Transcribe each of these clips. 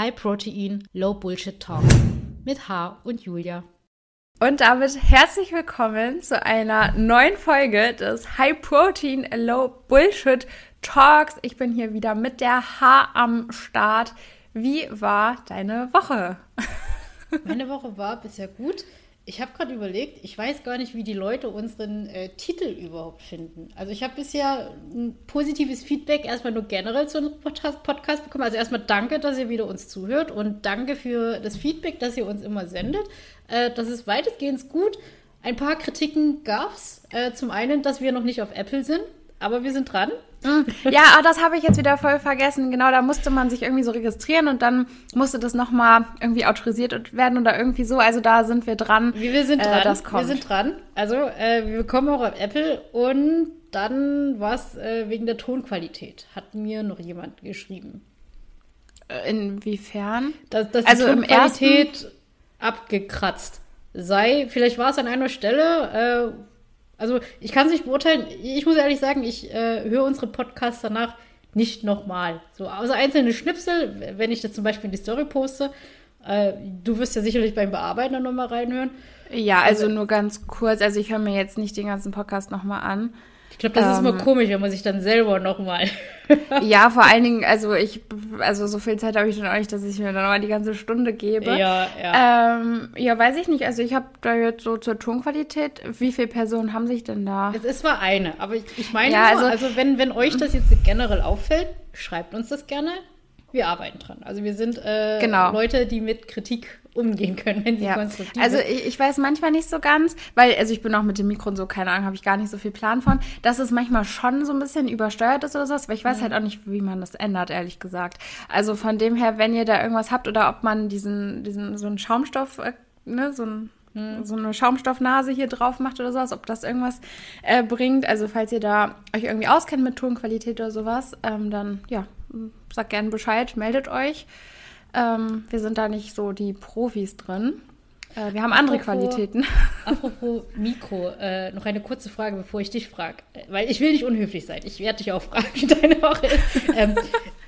High Protein, Low Bullshit Talk mit H und Julia. Und damit herzlich willkommen zu einer neuen Folge des High Protein, Low Bullshit Talks. Ich bin hier wieder mit der H am Start. Wie war deine Woche? Meine Woche war bisher gut. Ich habe gerade überlegt, ich weiß gar nicht, wie die Leute unseren äh, Titel überhaupt finden. Also ich habe bisher ein positives Feedback erstmal nur generell zu unserem Podcast bekommen. Also erstmal danke, dass ihr wieder uns zuhört und danke für das Feedback, das ihr uns immer sendet. Äh, das ist weitestgehend gut. Ein paar Kritiken gab es. Äh, zum einen, dass wir noch nicht auf Apple sind, aber wir sind dran. Ja, ah, das habe ich jetzt wieder voll vergessen. Genau, da musste man sich irgendwie so registrieren und dann musste das nochmal irgendwie autorisiert werden oder irgendwie so. Also da sind wir dran. Wir, wir sind dran. Äh, das kommt. Wir sind dran. Also äh, wir kommen auch auf Apple und dann war es äh, wegen der Tonqualität. Hat mir noch jemand geschrieben. Äh, inwiefern? Dass, dass also die Tonqualität abgekratzt sei. Vielleicht war es an einer Stelle, äh, also ich kann es nicht beurteilen. Ich muss ehrlich sagen, ich äh, höre unsere Podcasts danach nicht nochmal. So, also einzelne Schnipsel, wenn ich das zum Beispiel in die Story poste. Äh, du wirst ja sicherlich beim Bearbeiten dann nochmal reinhören. Ja, also, also nur ganz kurz. Also ich höre mir jetzt nicht den ganzen Podcast nochmal an. Ich glaube, das ähm, ist immer ähm, komisch, wenn man sich dann selber nochmal. ja, vor allen Dingen, also ich, also so viel Zeit habe ich dann auch nicht, dass ich mir dann nochmal die ganze Stunde gebe. Ja, ja. Ähm, ja, weiß ich nicht. Also ich habe da jetzt so zur Tonqualität, wie viele Personen haben sich denn da? Es ist zwar eine, aber ich, ich meine, ja, nur, also, also wenn, wenn euch das jetzt generell auffällt, schreibt uns das gerne. Wir arbeiten dran. Also wir sind äh, genau. Leute, die mit Kritik umgehen können, wenn sie ja. konstruktiv Also ich, ich, weiß manchmal nicht so ganz, weil, also ich bin auch mit dem Mikro und so, keine Ahnung, habe ich gar nicht so viel Plan von, dass es manchmal schon so ein bisschen übersteuert ist oder sowas, aber ich weiß mhm. halt auch nicht, wie man das ändert, ehrlich gesagt. Also von dem her, wenn ihr da irgendwas habt oder ob man diesen, diesen, so einen Schaumstoff, äh, ne, so ein mhm. so eine Schaumstoffnase hier drauf macht oder sowas, ob das irgendwas äh, bringt. Also falls ihr da euch irgendwie auskennt mit Tonqualität oder sowas, ähm, dann ja, sagt gerne Bescheid, meldet euch. Ähm, wir sind da nicht so die Profis drin. Äh, wir haben andere Qualitäten. Apropos Mikro, äh, noch eine kurze Frage, bevor ich dich frage. Äh, weil ich will nicht unhöflich sein. Ich werde dich auch fragen, wie deine Woche ist. ähm,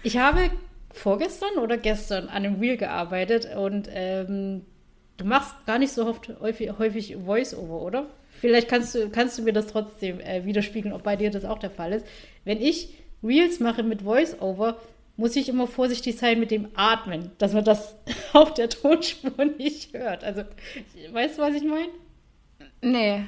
ich habe vorgestern oder gestern an einem Reel gearbeitet und ähm, du machst gar nicht so oft, häufig, häufig Voice-Over, oder? Vielleicht kannst du, kannst du mir das trotzdem äh, widerspiegeln, ob bei dir das auch der Fall ist. Wenn ich Reels mache mit Voice-Over, muss ich immer vorsichtig sein mit dem Atmen, dass man das auf der Tonspur nicht hört. Also, weißt du, was ich meine? Nee.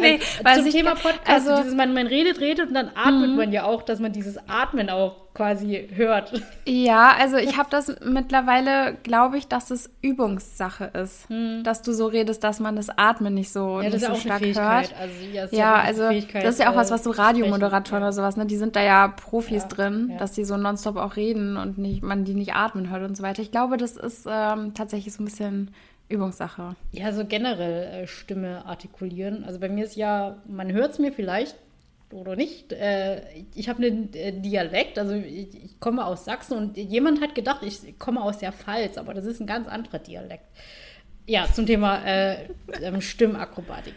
Nee, also, zum Thema Podcast, also, dieses, man, man redet, redet und dann atmet mhm. man ja auch, dass man dieses Atmen auch quasi hört. Ja, also ich habe das mittlerweile, glaube ich, dass es Übungssache ist, mhm. dass du so redest, dass man das Atmen nicht so, ja, nicht so stark hört. Also, ja, ja, ja also das ist ja auch was, was so Radiomoderatoren oder sowas, ne, die sind da ja Profis ja, drin, dass die so nonstop auch reden und nicht, man die nicht atmen hört und so weiter. Ich glaube, das ist ähm, tatsächlich so ein bisschen Übungssache. Ja, so generell äh, Stimme artikulieren. Also bei mir ist ja, man hört es mir vielleicht oder nicht. Äh, ich habe einen äh, Dialekt, also ich, ich, komme aus Sachsen und jemand hat gedacht, ich komme aus der Pfalz, aber das ist ein ganz anderer Dialekt. Ja, zum Thema äh, ähm, Stimmakrobatik.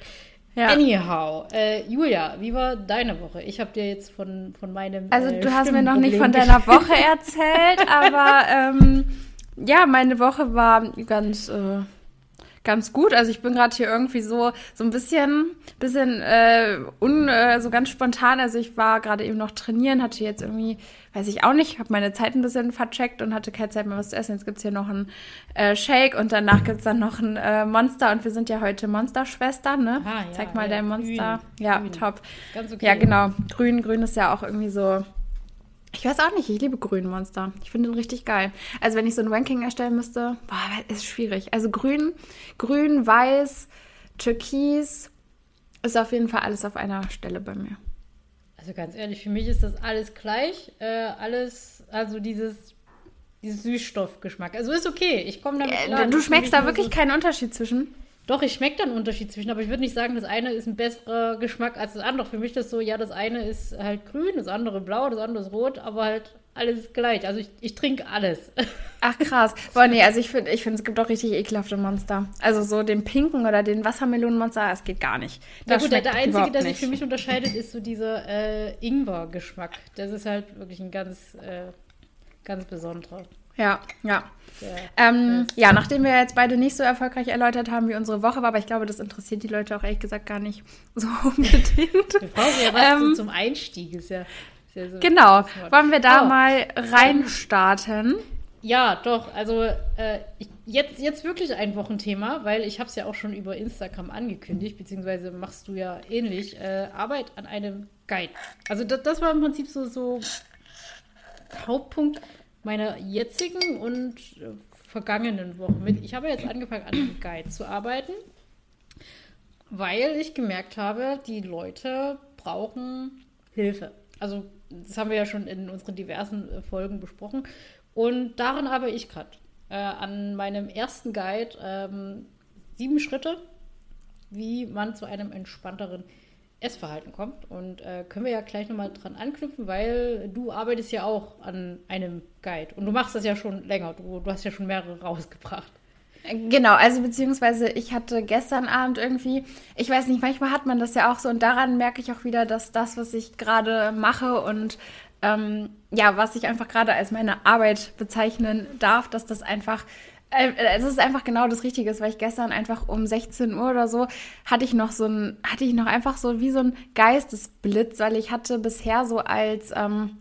Ja. Anyhow, äh, Julia, wie war deine Woche? Ich habe dir jetzt von, von meinem. Also, äh, du hast mir noch nicht von deiner Woche erzählt, aber ähm, ja, meine Woche war ganz äh, ganz gut. Also ich bin gerade hier irgendwie so so ein bisschen bisschen äh, un, äh, so ganz spontan. Also ich war gerade eben noch trainieren, hatte jetzt irgendwie, weiß ich auch nicht, habe meine Zeit ein bisschen vercheckt und hatte keine Zeit mehr was zu essen. Jetzt gibt's hier noch einen äh, Shake und danach gibt's dann noch ein äh, Monster und wir sind ja heute Monsterschwestern, ne? Ah, ja, Zeig mal ja, dein Monster. Grün, ja, grün. top. Ganz okay. Ja, genau. Grün, grün ist ja auch irgendwie so ich weiß auch nicht, ich liebe grünen Monster. Ich finde den richtig geil. Also wenn ich so ein Ranking erstellen müsste, boah, ist schwierig. Also grün, grün, weiß, türkis ist auf jeden Fall alles auf einer Stelle bei mir. Also ganz ehrlich, für mich ist das alles gleich. Äh, alles, also dieses, dieses Süßstoffgeschmack. Also ist okay, ich komme damit klar. du schmeckst da wirklich so keinen Unterschied zwischen? Doch, ich schmecke da einen Unterschied zwischen, aber ich würde nicht sagen, das eine ist ein besserer Geschmack als das andere. Für mich ist das so, ja, das eine ist halt grün, das andere blau, das andere ist rot, aber halt alles gleich. Also ich, ich trinke alles. Ach krass. Boah, nee, also ich finde, ich find, es gibt auch richtig ekelhafte Monster. Also so den pinken oder den Wassermelonenmonster, das geht gar nicht. Ja gut, der einzige, der sich für mich unterscheidet, ist so dieser äh, Ingwer-Geschmack. Das ist halt wirklich ein ganz, äh, ganz besonderer. Ja, ja. Ähm, ja, nachdem wir jetzt beide nicht so erfolgreich erläutert haben, wie unsere Woche war, aber ich glaube, das interessiert die Leute auch ehrlich gesagt gar nicht so unbedingt. Wir brauchen ja was ähm, zum Einstieg. Ist ja, ist ja so genau. Wollen wir da oh. mal reinstarten? Ja, doch. Also äh, ich, jetzt, jetzt wirklich ein Wochenthema, weil ich habe es ja auch schon über Instagram angekündigt, beziehungsweise machst du ja ähnlich. Äh, Arbeit an einem Guide. Also das, das war im Prinzip so, so Hauptpunkt meiner jetzigen und äh, vergangenen Woche. Mit, ich habe jetzt angefangen, an einem Guide zu arbeiten, weil ich gemerkt habe, die Leute brauchen Hilfe. Also das haben wir ja schon in unseren diversen äh, Folgen besprochen. Und daran arbeite ich gerade. Äh, an meinem ersten Guide ähm, sieben Schritte, wie man zu einem entspannteren Essverhalten kommt. Und äh, können wir ja gleich nochmal dran anknüpfen, weil du arbeitest ja auch an einem Guide. Und du machst das ja schon länger. Du, du hast ja schon mehrere rausgebracht. Genau, also beziehungsweise ich hatte gestern Abend irgendwie, ich weiß nicht, manchmal hat man das ja auch so und daran merke ich auch wieder, dass das, was ich gerade mache und ähm, ja, was ich einfach gerade als meine Arbeit bezeichnen darf, dass das einfach äh, es ist einfach genau das Richtige, weil ich gestern einfach um 16 Uhr oder so hatte ich noch so ein, hatte ich noch einfach so wie so ein Geistesblitz, weil ich hatte bisher so als ähm,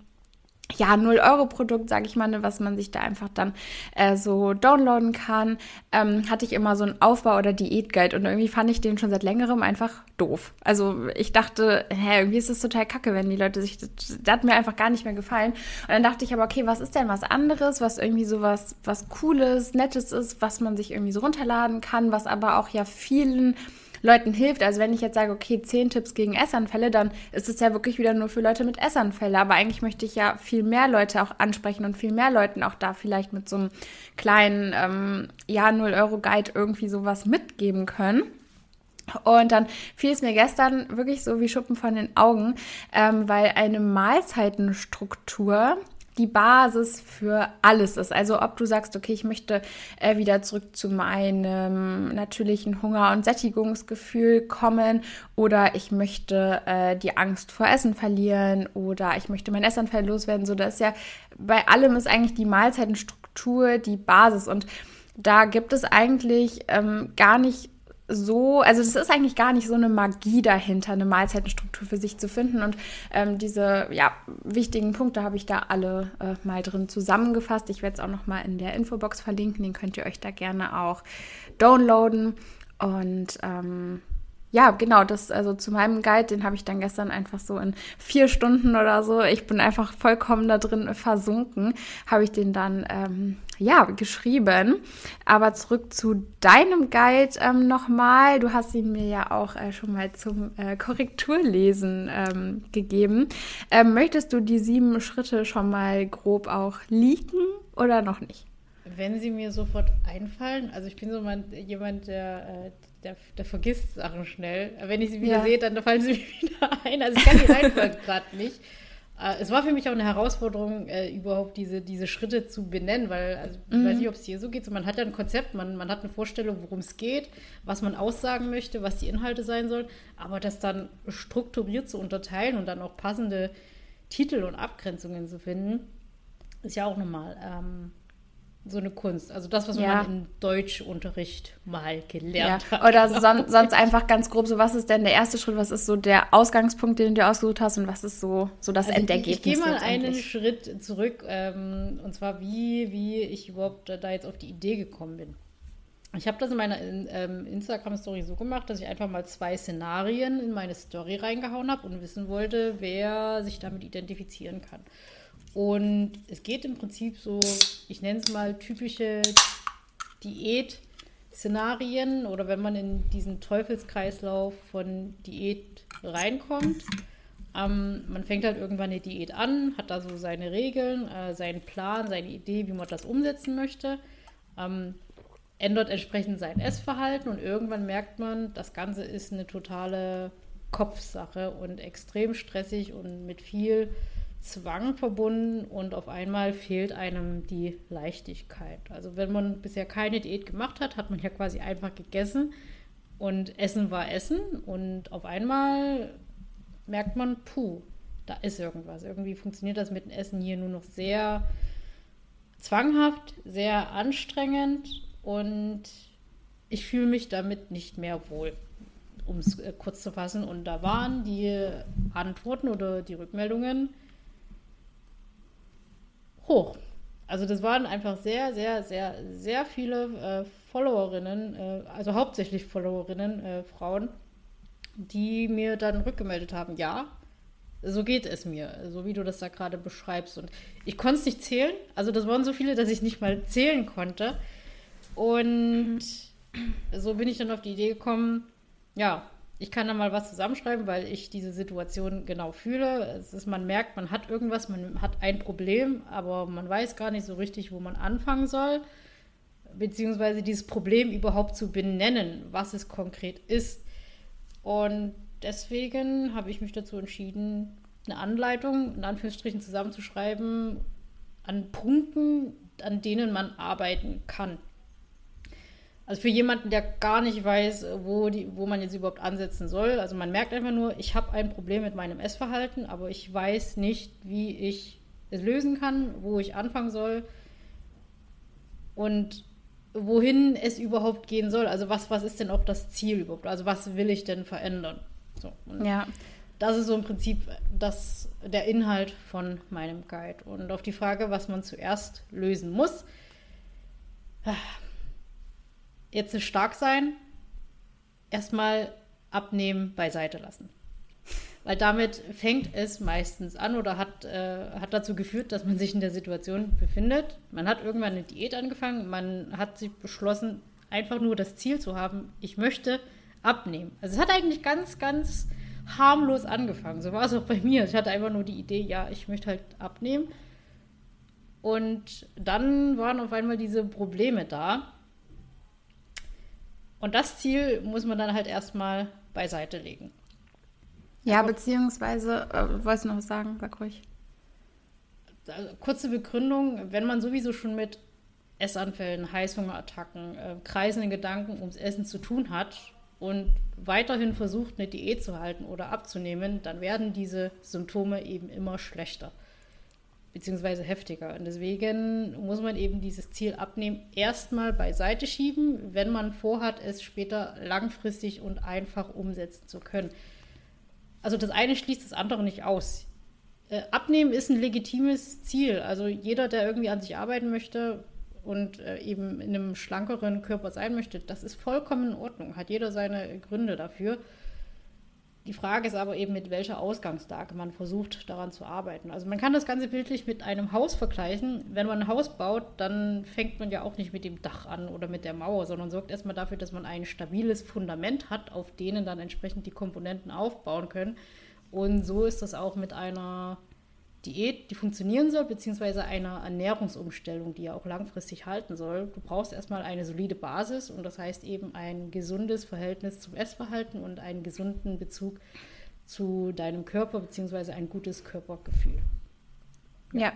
ja, 0-Euro-Produkt, sage ich mal, ne, was man sich da einfach dann äh, so downloaden kann, ähm, hatte ich immer so einen Aufbau- oder Diätguide und irgendwie fand ich den schon seit längerem einfach doof. Also ich dachte, hä, irgendwie ist das total kacke, wenn die Leute sich, das, das hat mir einfach gar nicht mehr gefallen. Und dann dachte ich aber, okay, was ist denn was anderes, was irgendwie so was, was Cooles, Nettes ist, was man sich irgendwie so runterladen kann, was aber auch ja vielen Leuten hilft. Also wenn ich jetzt sage, okay, zehn Tipps gegen Essanfälle, dann ist es ja wirklich wieder nur für Leute mit Essanfälle. Aber eigentlich möchte ich ja viel mehr Leute auch ansprechen und viel mehr Leuten auch da vielleicht mit so einem kleinen, ähm, ja, 0-Euro-Guide irgendwie sowas mitgeben können. Und dann fiel es mir gestern wirklich so wie Schuppen von den Augen, ähm, weil eine Mahlzeitenstruktur die Basis für alles ist. Also ob du sagst, okay, ich möchte äh, wieder zurück zu meinem natürlichen Hunger- und Sättigungsgefühl kommen oder ich möchte äh, die Angst vor Essen verlieren oder ich möchte mein Essanfall loswerden. So, das ist ja bei allem ist eigentlich die Mahlzeitenstruktur die Basis und da gibt es eigentlich ähm, gar nicht so, also es ist eigentlich gar nicht so eine Magie dahinter, eine Mahlzeitenstruktur für sich zu finden. Und ähm, diese ja, wichtigen Punkte habe ich da alle äh, mal drin zusammengefasst. Ich werde es auch noch mal in der Infobox verlinken. Den könnt ihr euch da gerne auch downloaden. Und ähm, ja, genau, das, also zu meinem Guide, den habe ich dann gestern einfach so in vier Stunden oder so, ich bin einfach vollkommen da drin versunken, habe ich den dann, ähm, ja, geschrieben. Aber zurück zu deinem Guide ähm, nochmal. Du hast ihn mir ja auch äh, schon mal zum äh, Korrekturlesen ähm, gegeben. Ähm, möchtest du die sieben Schritte schon mal grob auch leaken oder noch nicht? Wenn sie mir sofort einfallen, also ich bin so jemand, der, äh, der, der vergisst Sachen schnell. Wenn ich sie wieder ja. sehe, dann fallen sie mir wieder ein. Also ich kann die Reihenfolge gerade nicht. Äh, es war für mich auch eine Herausforderung, äh, überhaupt diese, diese Schritte zu benennen, weil also, ich mhm. weiß nicht, ob es hier so geht. So, man hat ja ein Konzept, man, man hat eine Vorstellung, worum es geht, was man aussagen möchte, was die Inhalte sein sollen. Aber das dann strukturiert zu unterteilen und dann auch passende Titel und Abgrenzungen zu finden, ist ja auch nochmal ähm, so eine Kunst. Also das, was ja. man im Deutschunterricht mal gelernt ja. hat. Oder son sonst einfach ganz grob so, was ist denn der erste Schritt, was ist so der Ausgangspunkt, den du ausgesucht hast und was ist so, so das also Endergebnis? Ich, ich gehe mal einen Schritt zurück ähm, und zwar wie, wie ich überhaupt da jetzt auf die Idee gekommen bin. Ich habe das in meiner ähm, Instagram-Story so gemacht, dass ich einfach mal zwei Szenarien in meine Story reingehauen habe und wissen wollte, wer sich damit identifizieren kann. Und es geht im Prinzip so, ich nenne es mal typische Diät-Szenarien oder wenn man in diesen Teufelskreislauf von Diät reinkommt. Ähm, man fängt halt irgendwann eine Diät an, hat da so seine Regeln, äh, seinen Plan, seine Idee, wie man das umsetzen möchte. Ähm, ändert entsprechend sein Essverhalten und irgendwann merkt man, das Ganze ist eine totale Kopfsache und extrem stressig und mit viel Zwang verbunden und auf einmal fehlt einem die Leichtigkeit. Also wenn man bisher keine Diät gemacht hat, hat man ja quasi einfach gegessen und Essen war Essen und auf einmal merkt man, puh, da ist irgendwas. Irgendwie funktioniert das mit dem Essen hier nur noch sehr zwanghaft, sehr anstrengend und ich fühle mich damit nicht mehr wohl, um es äh, kurz zu fassen. Und da waren die Antworten oder die Rückmeldungen hoch. Also das waren einfach sehr, sehr, sehr, sehr viele äh, Followerinnen, äh, also hauptsächlich Followerinnen, äh, Frauen, die mir dann rückgemeldet haben, ja, so geht es mir, so wie du das da gerade beschreibst. Und ich konnte es nicht zählen. Also das waren so viele, dass ich nicht mal zählen konnte. Und so bin ich dann auf die Idee gekommen, ja, ich kann da mal was zusammenschreiben, weil ich diese Situation genau fühle. Es ist, man merkt, man hat irgendwas, man hat ein Problem, aber man weiß gar nicht so richtig, wo man anfangen soll. Beziehungsweise dieses Problem überhaupt zu benennen, was es konkret ist. Und deswegen habe ich mich dazu entschieden, eine Anleitung in Anführungsstrichen zusammenzuschreiben an Punkten, an denen man arbeiten kann. Also für jemanden, der gar nicht weiß, wo, die, wo man jetzt überhaupt ansetzen soll. Also man merkt einfach nur, ich habe ein Problem mit meinem Essverhalten, aber ich weiß nicht, wie ich es lösen kann, wo ich anfangen soll und wohin es überhaupt gehen soll. Also was, was ist denn auch das Ziel überhaupt? Also was will ich denn verändern? So, ja. Das ist so im Prinzip das, der Inhalt von meinem Guide. Und auf die Frage, was man zuerst lösen muss, jetzt ist stark sein, erstmal abnehmen, beiseite lassen. Weil damit fängt es meistens an oder hat, äh, hat dazu geführt, dass man sich in der Situation befindet. Man hat irgendwann eine Diät angefangen, man hat sich beschlossen, einfach nur das Ziel zu haben, ich möchte abnehmen. Also es hat eigentlich ganz, ganz harmlos angefangen. So war es auch bei mir. Ich hatte einfach nur die Idee, ja, ich möchte halt abnehmen. Und dann waren auf einmal diese Probleme da. Und das Ziel muss man dann halt erstmal beiseite legen. Ja, also, beziehungsweise, äh, wolltest du noch was sagen? Sag ruhig. Also, kurze Begründung, wenn man sowieso schon mit Essanfällen, Heißhungerattacken, äh, kreisenden Gedanken ums Essen zu tun hat und weiterhin versucht, eine Diät zu halten oder abzunehmen, dann werden diese Symptome eben immer schlechter beziehungsweise heftiger. Und deswegen muss man eben dieses Ziel abnehmen erstmal beiseite schieben, wenn man vorhat, es später langfristig und einfach umsetzen zu können. Also das eine schließt das andere nicht aus. Äh, abnehmen ist ein legitimes Ziel. Also jeder, der irgendwie an sich arbeiten möchte, und äh, eben in einem schlankeren Körper sein möchte, das ist vollkommen in Ordnung. Hat jeder seine Gründe dafür. Die Frage ist aber eben, mit welcher Ausgangslage man versucht, daran zu arbeiten. Also man kann das Ganze bildlich mit einem Haus vergleichen. Wenn man ein Haus baut, dann fängt man ja auch nicht mit dem Dach an oder mit der Mauer, sondern sorgt erstmal dafür, dass man ein stabiles Fundament hat, auf denen dann entsprechend die Komponenten aufbauen können. Und so ist das auch mit einer Diät, die funktionieren soll, beziehungsweise einer Ernährungsumstellung, die ja auch langfristig halten soll. Du brauchst erstmal eine solide Basis und das heißt eben ein gesundes Verhältnis zum Essverhalten und einen gesunden Bezug zu deinem Körper, beziehungsweise ein gutes Körpergefühl. ja. ja.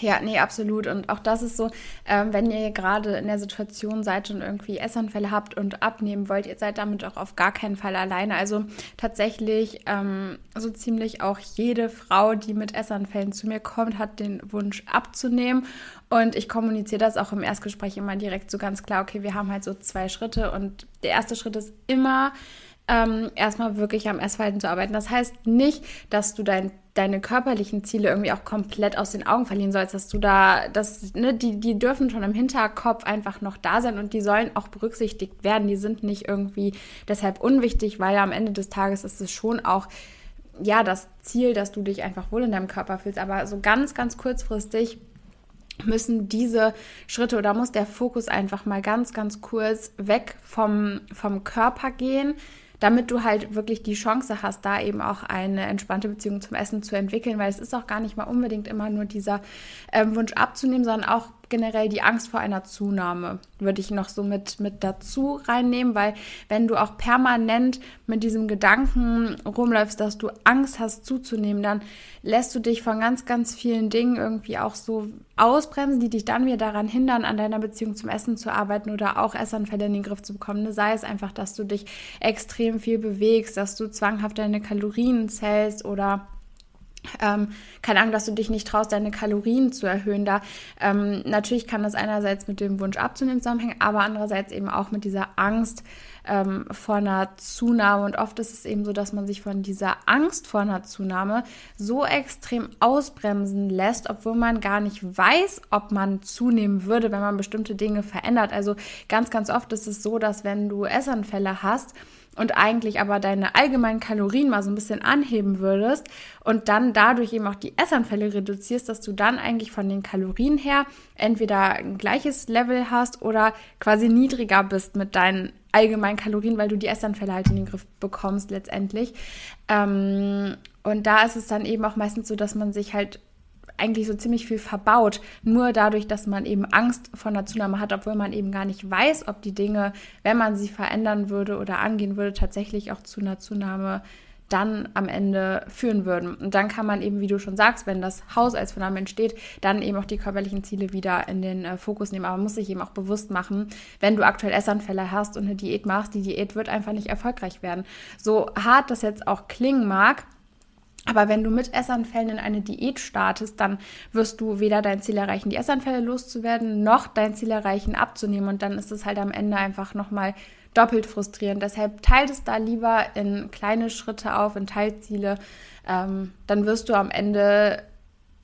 Ja, nee, absolut. Und auch das ist so, ähm, wenn ihr gerade in der Situation seid und irgendwie Essanfälle habt und abnehmen wollt, ihr seid damit auch auf gar keinen Fall alleine. Also tatsächlich ähm, so ziemlich auch jede Frau, die mit Essanfällen zu mir kommt, hat den Wunsch abzunehmen. Und ich kommuniziere das auch im Erstgespräch immer direkt so ganz klar, okay, wir haben halt so zwei Schritte. Und der erste Schritt ist immer, ähm, erstmal wirklich am Essverhalten zu arbeiten. Das heißt nicht, dass du dein, deine körperlichen Ziele irgendwie auch komplett aus den Augen verlieren sollst, dass du da, dass, ne, die, die dürfen schon im Hinterkopf einfach noch da sein und die sollen auch berücksichtigt werden. Die sind nicht irgendwie deshalb unwichtig, weil am Ende des Tages ist es schon auch ja, das Ziel, dass du dich einfach wohl in deinem Körper fühlst. Aber so ganz, ganz kurzfristig müssen diese Schritte oder muss der Fokus einfach mal ganz, ganz kurz weg vom, vom Körper gehen damit du halt wirklich die Chance hast, da eben auch eine entspannte Beziehung zum Essen zu entwickeln, weil es ist auch gar nicht mal unbedingt immer nur dieser ähm, Wunsch abzunehmen, sondern auch generell die Angst vor einer Zunahme würde ich noch so mit, mit dazu reinnehmen, weil wenn du auch permanent mit diesem Gedanken rumläufst, dass du Angst hast zuzunehmen, dann lässt du dich von ganz, ganz vielen Dingen irgendwie auch so ausbremsen, die dich dann wieder daran hindern, an deiner Beziehung zum Essen zu arbeiten oder auch Essanfälle in den Griff zu bekommen. Sei es einfach, dass du dich extrem viel bewegst, dass du zwanghaft deine Kalorien zählst oder ähm, keine Ahnung, dass du dich nicht traust, deine Kalorien zu erhöhen. Da ähm, natürlich kann das einerseits mit dem Wunsch abzunehmen zusammenhängen, aber andererseits eben auch mit dieser Angst ähm, vor einer Zunahme. Und oft ist es eben so, dass man sich von dieser Angst vor einer Zunahme so extrem ausbremsen lässt, obwohl man gar nicht weiß, ob man zunehmen würde, wenn man bestimmte Dinge verändert. Also ganz, ganz oft ist es so, dass wenn du Essanfälle hast, und eigentlich aber deine allgemeinen Kalorien mal so ein bisschen anheben würdest und dann dadurch eben auch die Essanfälle reduzierst, dass du dann eigentlich von den Kalorien her entweder ein gleiches Level hast oder quasi niedriger bist mit deinen allgemeinen Kalorien, weil du die Essanfälle halt in den Griff bekommst letztendlich. Ähm, und da ist es dann eben auch meistens so, dass man sich halt eigentlich so ziemlich viel verbaut, nur dadurch, dass man eben Angst vor einer Zunahme hat, obwohl man eben gar nicht weiß, ob die Dinge, wenn man sie verändern würde oder angehen würde, tatsächlich auch zu einer Zunahme dann am Ende führen würden. Und dann kann man eben, wie du schon sagst, wenn das Haus als Fundament steht, dann eben auch die körperlichen Ziele wieder in den äh, Fokus nehmen. Aber man muss sich eben auch bewusst machen, wenn du aktuell Essanfälle hast und eine Diät machst, die Diät wird einfach nicht erfolgreich werden. So hart das jetzt auch klingen mag, aber wenn du mit Essanfällen in eine Diät startest, dann wirst du weder dein Ziel erreichen, die Essanfälle loszuwerden, noch dein Ziel erreichen, abzunehmen. Und dann ist es halt am Ende einfach nochmal doppelt frustrierend. Deshalb teilt es da lieber in kleine Schritte auf, in Teilziele. Ähm, dann wirst du am Ende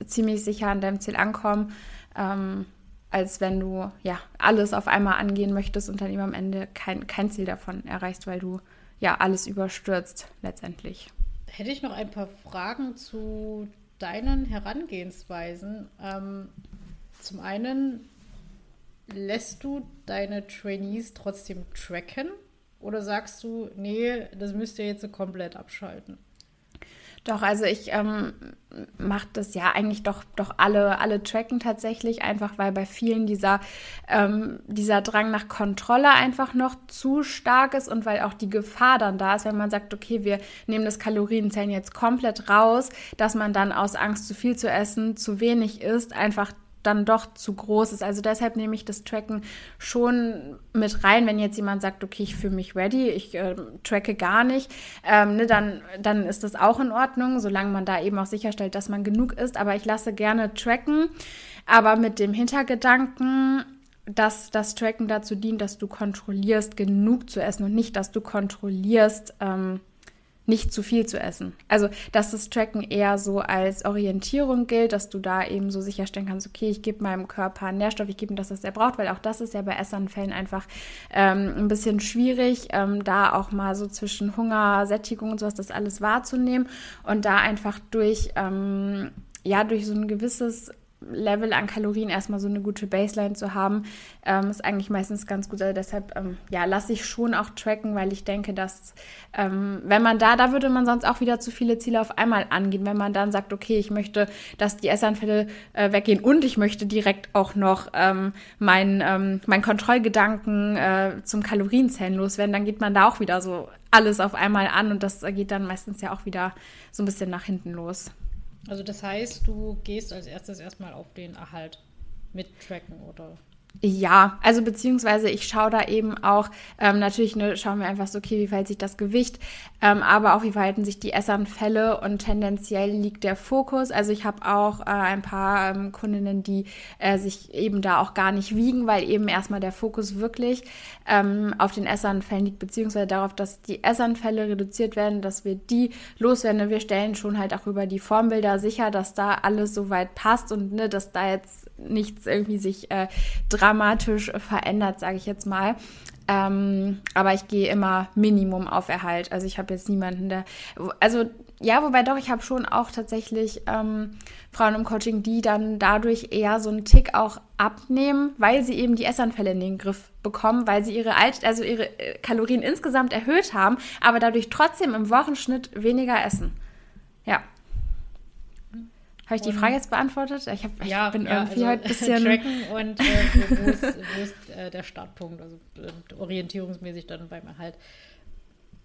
ziemlich sicher an deinem Ziel ankommen, ähm, als wenn du ja alles auf einmal angehen möchtest und dann eben am Ende kein, kein Ziel davon erreichst, weil du ja alles überstürzt letztendlich hätte ich noch ein paar Fragen zu deinen Herangehensweisen. Ähm, zum einen, lässt du deine Trainees trotzdem tracken? Oder sagst du, nee, das müsst ihr jetzt komplett abschalten? Doch, also ich ähm, mache das ja eigentlich doch, doch alle, alle tracken tatsächlich, einfach weil bei vielen dieser, ähm, dieser Drang nach Kontrolle einfach noch zu stark ist und weil auch die Gefahr dann da ist, wenn man sagt, okay, wir nehmen das Kalorienzählen jetzt komplett raus, dass man dann aus Angst, zu viel zu essen, zu wenig isst, einfach dann doch zu groß ist. Also deshalb nehme ich das Tracken schon mit rein, wenn jetzt jemand sagt, okay, ich fühle mich ready, ich äh, tracke gar nicht, ähm, ne, dann, dann ist das auch in Ordnung, solange man da eben auch sicherstellt, dass man genug isst. Aber ich lasse gerne tracken, aber mit dem Hintergedanken, dass das Tracken dazu dient, dass du kontrollierst, genug zu essen und nicht, dass du kontrollierst, ähm, nicht zu viel zu essen. Also, dass das Tracken eher so als Orientierung gilt, dass du da eben so sicherstellen kannst, okay, ich gebe meinem Körper Nährstoff, ich gebe ihm das, was er braucht, weil auch das ist ja bei Essanfällen einfach ähm, ein bisschen schwierig, ähm, da auch mal so zwischen Hunger, Sättigung und sowas, das alles wahrzunehmen und da einfach durch, ähm, ja, durch so ein gewisses Level an Kalorien erstmal so eine gute Baseline zu haben, ähm, ist eigentlich meistens ganz gut. Also deshalb ähm, ja, lasse ich schon auch tracken, weil ich denke, dass ähm, wenn man da, da würde man sonst auch wieder zu viele Ziele auf einmal angehen. Wenn man dann sagt, okay, ich möchte, dass die Essanfälle äh, weggehen und ich möchte direkt auch noch ähm, mein, ähm, mein Kontrollgedanken äh, zum Kalorienzählen loswerden, dann geht man da auch wieder so alles auf einmal an und das geht dann meistens ja auch wieder so ein bisschen nach hinten los. Also das heißt, du gehst als erstes erstmal auf den Erhalt mit tracken oder ja, also beziehungsweise ich schaue da eben auch, ähm, natürlich ne, schauen wir einfach so, okay, wie verhält sich das Gewicht, ähm, aber auch wie verhalten sich die Essanfälle und tendenziell liegt der Fokus. Also ich habe auch äh, ein paar ähm, Kundinnen, die äh, sich eben da auch gar nicht wiegen, weil eben erstmal der Fokus wirklich ähm, auf den Essanfällen liegt, beziehungsweise darauf, dass die Essanfälle reduziert werden, dass wir die loswerden. Wir stellen schon halt auch über die Formbilder sicher, dass da alles soweit passt und ne, dass da jetzt nichts irgendwie sich äh, dramatisch verändert, sage ich jetzt mal. Ähm, aber ich gehe immer Minimum auf Erhalt. Also ich habe jetzt niemanden, der. Also ja, wobei doch, ich habe schon auch tatsächlich ähm, Frauen im Coaching, die dann dadurch eher so einen Tick auch abnehmen, weil sie eben die Essanfälle in den Griff bekommen, weil sie ihre Alt also ihre äh, Kalorien insgesamt erhöht haben, aber dadurch trotzdem im Wochenschnitt weniger essen. Ja. Habe ich die Frage jetzt beantwortet? Ich, hab, ja, bin ja, irgendwie also, heute ein bisschen. Tracken und äh, wo, ist, wo ist äh, der Startpunkt, also äh, orientierungsmäßig dann beim Erhalt.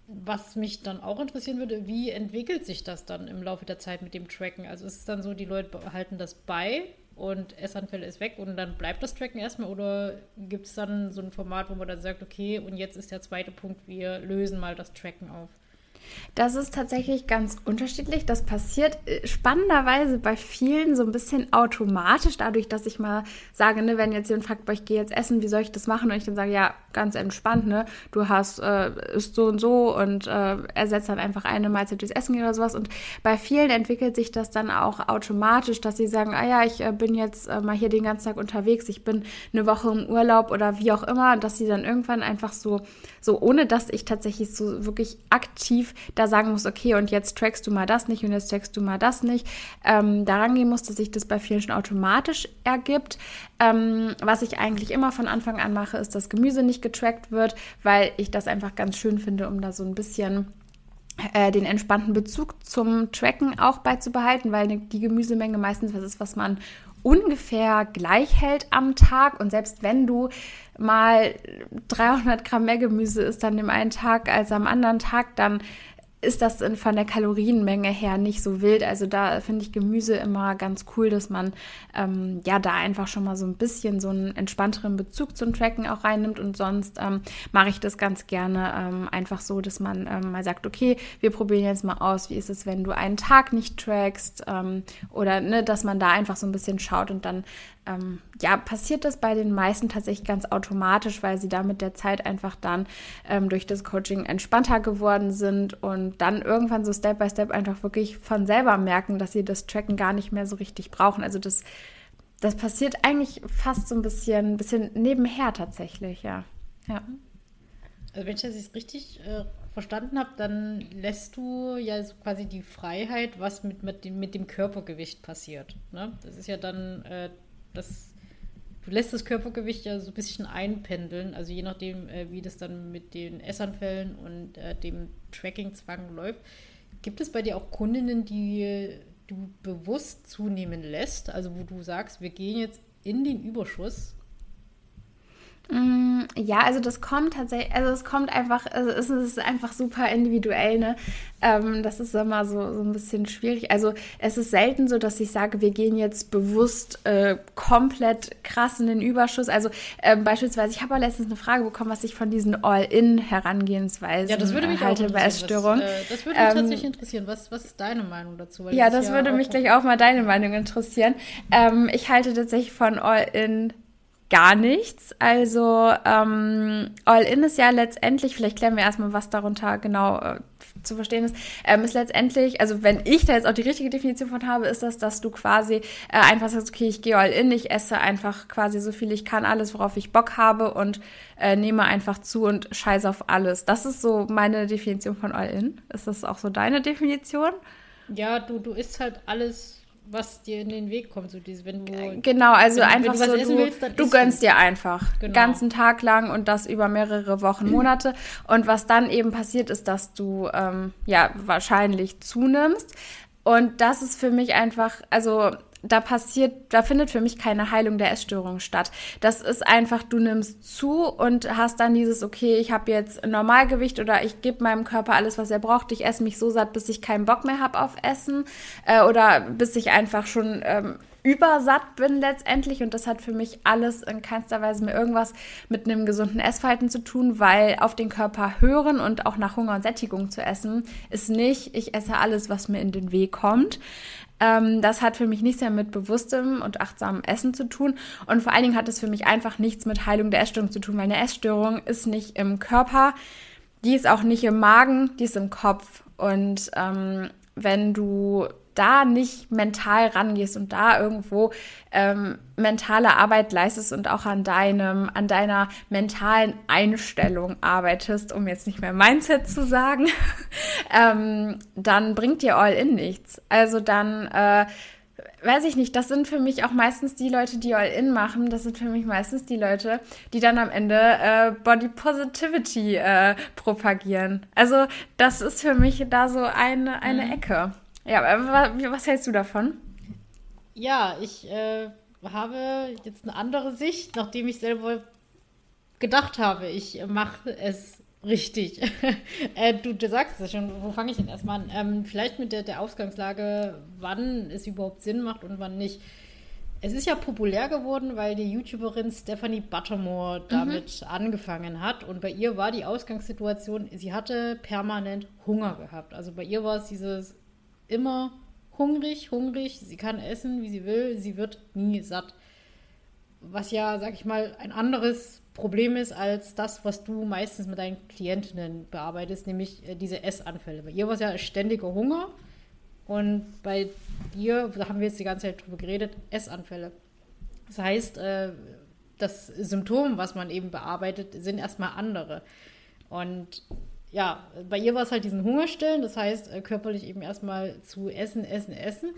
Was mich dann auch interessieren würde, wie entwickelt sich das dann im Laufe der Zeit mit dem Tracken? Also ist es dann so, die Leute behalten das bei und Essanfälle ist weg und dann bleibt das Tracken erstmal oder gibt es dann so ein Format, wo man dann sagt, okay, und jetzt ist der zweite Punkt, wir lösen mal das Tracken auf? Das ist tatsächlich ganz unterschiedlich. Das passiert äh, spannenderweise bei vielen so ein bisschen automatisch, dadurch, dass ich mal sage, ne, wenn jetzt jemand fragt, ich gehe jetzt essen, wie soll ich das machen? Und ich dann sage, ja, ganz entspannt, ne? Du hast, äh, ist so und so und äh, ersetzt dann einfach eine Mahlzeit durchs Essen oder sowas. Und bei vielen entwickelt sich das dann auch automatisch, dass sie sagen, ah ja, ich äh, bin jetzt äh, mal hier den ganzen Tag unterwegs, ich bin eine Woche im Urlaub oder wie auch immer, dass sie dann irgendwann einfach so, so ohne dass ich tatsächlich so wirklich aktiv da sagen muss, okay, und jetzt trackst du mal das nicht und jetzt trackst du mal das nicht, ähm, daran gehen muss, dass sich das bei vielen schon automatisch ergibt. Ähm, was ich eigentlich immer von Anfang an mache, ist, dass Gemüse nicht getrackt wird, weil ich das einfach ganz schön finde, um da so ein bisschen äh, den entspannten Bezug zum Tracken auch beizubehalten, weil die Gemüsemenge meistens was ist, was man ungefähr gleich hält am Tag. Und selbst wenn du mal 300 Gramm mehr Gemüse isst an dem einen Tag als am anderen Tag, dann ist das von der Kalorienmenge her nicht so wild. Also da finde ich Gemüse immer ganz cool, dass man ähm, ja da einfach schon mal so ein bisschen so einen entspannteren Bezug zum Tracken auch reinnimmt. Und sonst ähm, mache ich das ganz gerne ähm, einfach so, dass man ähm, mal sagt, okay, wir probieren jetzt mal aus, wie ist es, wenn du einen Tag nicht trackst ähm, oder ne, dass man da einfach so ein bisschen schaut und dann ähm, ja, passiert das bei den meisten tatsächlich ganz automatisch, weil sie da mit der Zeit einfach dann ähm, durch das Coaching entspannter geworden sind und dann irgendwann so Step by Step einfach wirklich von selber merken, dass sie das Tracken gar nicht mehr so richtig brauchen. Also das, das passiert eigentlich fast so ein bisschen, bisschen nebenher tatsächlich, ja. ja. Also wenn ich das jetzt richtig äh, verstanden habe, dann lässt du ja so quasi die Freiheit, was mit, mit, dem, mit dem Körpergewicht passiert. Ne? Das ist ja dann äh, das, du lässt das Körpergewicht ja so ein bisschen einpendeln, also je nachdem, äh, wie das dann mit den Essanfällen und äh, dem Tracking-Zwang läuft. Gibt es bei dir auch Kundinnen, die du bewusst zunehmen lässt, also wo du sagst, wir gehen jetzt in den Überschuss ja, also das kommt tatsächlich, also es kommt einfach, also es ist einfach super individuell, ne? Ähm, das ist immer so, so ein bisschen schwierig. Also es ist selten so, dass ich sage, wir gehen jetzt bewusst äh, komplett krass in den Überschuss. Also ähm, beispielsweise, ich habe auch letztens eine Frage bekommen, was ich von diesen All-In-Herangehensweisen ja, das würde mich halte bei Essstörungen. Das, äh, das würde mich ähm, tatsächlich interessieren. Was, was ist deine Meinung dazu? Weil ja, das, das würde mich gleich auch mal deine Meinung interessieren. Ähm, ich halte tatsächlich von All-In gar nichts. Also ähm, All-In ist ja letztendlich, vielleicht klären wir erstmal, was darunter genau äh, zu verstehen ist, ähm, ist letztendlich, also wenn ich da jetzt auch die richtige Definition von habe, ist das, dass du quasi äh, einfach sagst, okay, ich gehe All-In, ich esse einfach quasi so viel ich kann, alles, worauf ich Bock habe und äh, nehme einfach zu und scheiße auf alles. Das ist so meine Definition von All-In. Ist das auch so deine Definition? Ja, du, du isst halt alles was dir in den Weg kommt. So dieses, wenn du, äh, genau, also wenn, einfach wenn du so, du, willst, du gönnst dir einfach genau. ganzen Tag lang und das über mehrere Wochen, Monate. Und was dann eben passiert, ist, dass du ähm, ja wahrscheinlich zunimmst. Und das ist für mich einfach, also da passiert, da findet für mich keine Heilung der Essstörung statt. Das ist einfach, du nimmst zu und hast dann dieses, okay, ich habe jetzt Normalgewicht oder ich gebe meinem Körper alles, was er braucht. Ich esse mich so satt, bis ich keinen Bock mehr habe auf Essen äh, oder bis ich einfach schon ähm, übersatt bin letztendlich und das hat für mich alles in keinster Weise mehr irgendwas mit einem gesunden Essverhalten zu tun, weil auf den Körper hören und auch nach Hunger und Sättigung zu essen ist nicht, ich esse alles, was mir in den Weg kommt. Ähm, das hat für mich nichts mehr mit bewusstem und achtsamem Essen zu tun. Und vor allen Dingen hat es für mich einfach nichts mit Heilung der Essstörung zu tun, weil eine Essstörung ist nicht im Körper, die ist auch nicht im Magen, die ist im Kopf. Und ähm, wenn du da nicht mental rangehst und da irgendwo ähm, mentale Arbeit leistest und auch an deinem, an deiner mentalen Einstellung arbeitest, um jetzt nicht mehr Mindset zu sagen, ähm, dann bringt dir All-In nichts. Also dann äh, weiß ich nicht, das sind für mich auch meistens die Leute, die All-In machen. Das sind für mich meistens die Leute, die dann am Ende äh, Body Positivity äh, propagieren. Also das ist für mich da so eine, eine mhm. Ecke. Ja, was hältst du davon? Ja, ich äh, habe jetzt eine andere Sicht, nachdem ich selber gedacht habe, ich mache es richtig. äh, du, du sagst es schon, wo fange ich denn erstmal an? Ähm, vielleicht mit der, der Ausgangslage, wann es überhaupt Sinn macht und wann nicht. es ist ja populär geworden, weil die YouTuberin Stephanie Buttermore damit mhm. angefangen hat. Und bei ihr war die Ausgangssituation, sie hatte permanent Hunger gehabt. Also bei ihr war es dieses immer hungrig, hungrig, sie kann essen, wie sie will, sie wird nie satt. Was ja, sag ich mal, ein anderes Problem ist als das, was du meistens mit deinen Klientinnen bearbeitest, nämlich äh, diese Essanfälle. Bei ihr war es ja ständiger Hunger und bei dir, da haben wir jetzt die ganze Zeit drüber geredet, Essanfälle. Das heißt, äh, das Symptom, was man eben bearbeitet, sind erstmal andere. Und ja, bei ihr war es halt diesen Hungerstillen, das heißt, äh, körperlich eben erstmal zu essen, essen, essen.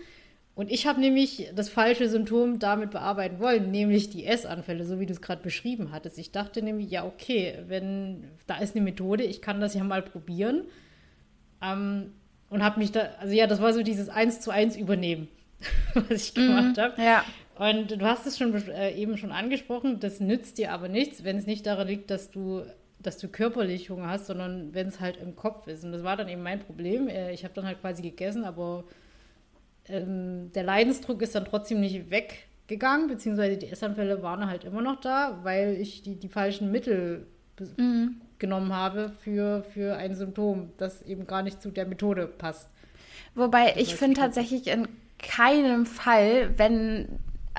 Und ich habe nämlich das falsche Symptom damit bearbeiten wollen, nämlich die Essanfälle, so wie du es gerade beschrieben hattest. Ich dachte nämlich, ja, okay, wenn da ist eine Methode, ich kann das ja mal probieren. Ähm, und habe mich da, also ja, das war so dieses Eins zu eins Übernehmen, was ich gemacht habe. Mhm, ja. Und du hast es schon äh, eben schon angesprochen, das nützt dir aber nichts, wenn es nicht daran liegt, dass du dass du körperlich Hunger hast, sondern wenn es halt im Kopf ist. Und das war dann eben mein Problem. Äh, ich habe dann halt quasi gegessen, aber ähm, der Leidensdruck ist dann trotzdem nicht weggegangen, beziehungsweise die Essanfälle waren halt immer noch da, weil ich die, die falschen Mittel mhm. genommen habe für, für ein Symptom, das eben gar nicht zu der Methode passt. Wobei ich finde tatsächlich in keinem Fall, wenn,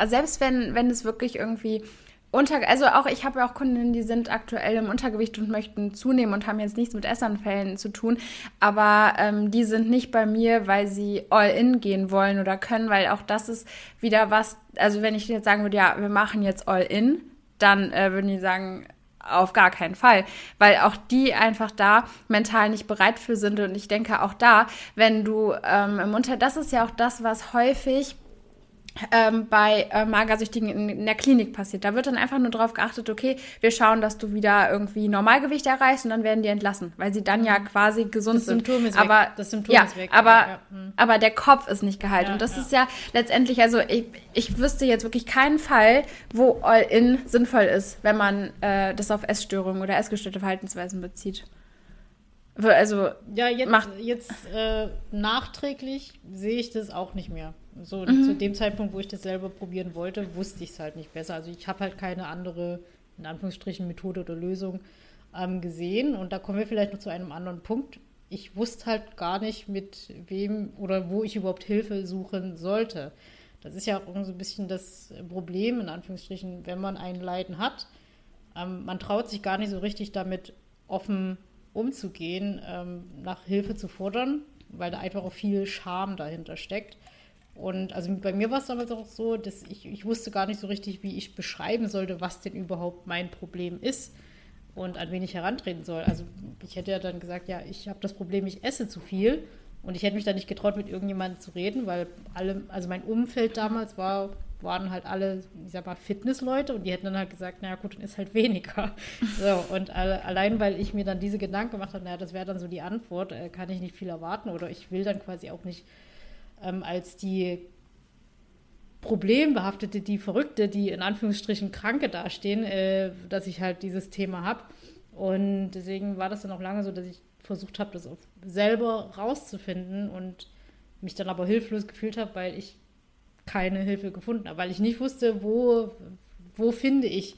selbst wenn, wenn es wirklich irgendwie unter, also auch ich habe ja auch Kundinnen, die sind aktuell im Untergewicht und möchten zunehmen und haben jetzt nichts mit Essanfällen zu tun, aber ähm, die sind nicht bei mir, weil sie all in gehen wollen oder können, weil auch das ist wieder was, also wenn ich jetzt sagen würde, ja, wir machen jetzt all in, dann äh, würden die sagen, auf gar keinen Fall, weil auch die einfach da mental nicht bereit für sind. Und ich denke auch da, wenn du ähm, im Unter, das ist ja auch das, was häufig ähm, bei äh, Magersüchtigen in, in, der Klinik passiert. Da wird dann einfach nur darauf geachtet, okay, wir schauen, dass du wieder irgendwie Normalgewicht erreichst und dann werden die entlassen, weil sie dann ja mhm. quasi gesund das sind. Symptom ist aber, weg. Das Symptom ja, ist weg. Aber, ja. Mhm. aber der Kopf ist nicht geheilt. Ja, und das ist ja letztendlich, also ich, ich wüsste jetzt wirklich keinen Fall, wo All-In sinnvoll ist, wenn man äh, das auf Essstörungen oder essgestörte Verhaltensweisen bezieht. Also, ja, jetzt, macht jetzt äh, nachträglich sehe ich das auch nicht mehr. So mhm. zu dem Zeitpunkt, wo ich das selber probieren wollte, wusste ich es halt nicht besser. Also ich habe halt keine andere, in Anführungsstrichen, Methode oder Lösung ähm, gesehen. Und da kommen wir vielleicht noch zu einem anderen Punkt. Ich wusste halt gar nicht, mit wem oder wo ich überhaupt Hilfe suchen sollte. Das ist ja auch so ein bisschen das Problem, in Anführungsstrichen, wenn man ein Leiden hat. Ähm, man traut sich gar nicht so richtig damit offen umzugehen, ähm, nach Hilfe zu fordern, weil da einfach auch viel Scham dahinter steckt. Und also bei mir war es damals auch so, dass ich, ich wusste gar nicht so richtig, wie ich beschreiben sollte, was denn überhaupt mein Problem ist und an wen ich herantreten soll. Also ich hätte ja dann gesagt, ja, ich habe das Problem, ich esse zu viel. Und ich hätte mich da nicht getraut, mit irgendjemandem zu reden, weil alle, also mein Umfeld damals war, waren halt alle, ich sag mal, Fitnessleute und die hätten dann halt gesagt, naja gut, dann ist halt weniger. So, und allein, weil ich mir dann diese Gedanken gemacht habe, naja, das wäre dann so die Antwort, äh, kann ich nicht viel erwarten oder ich will dann quasi auch nicht ähm, als die Problembehaftete, die Verrückte, die in Anführungsstrichen Kranke dastehen, äh, dass ich halt dieses Thema habe. Und deswegen war das dann auch lange so, dass ich versucht habe, das selber rauszufinden und mich dann aber hilflos gefühlt habe, weil ich keine Hilfe gefunden habe, weil ich nicht wusste, wo, wo finde ich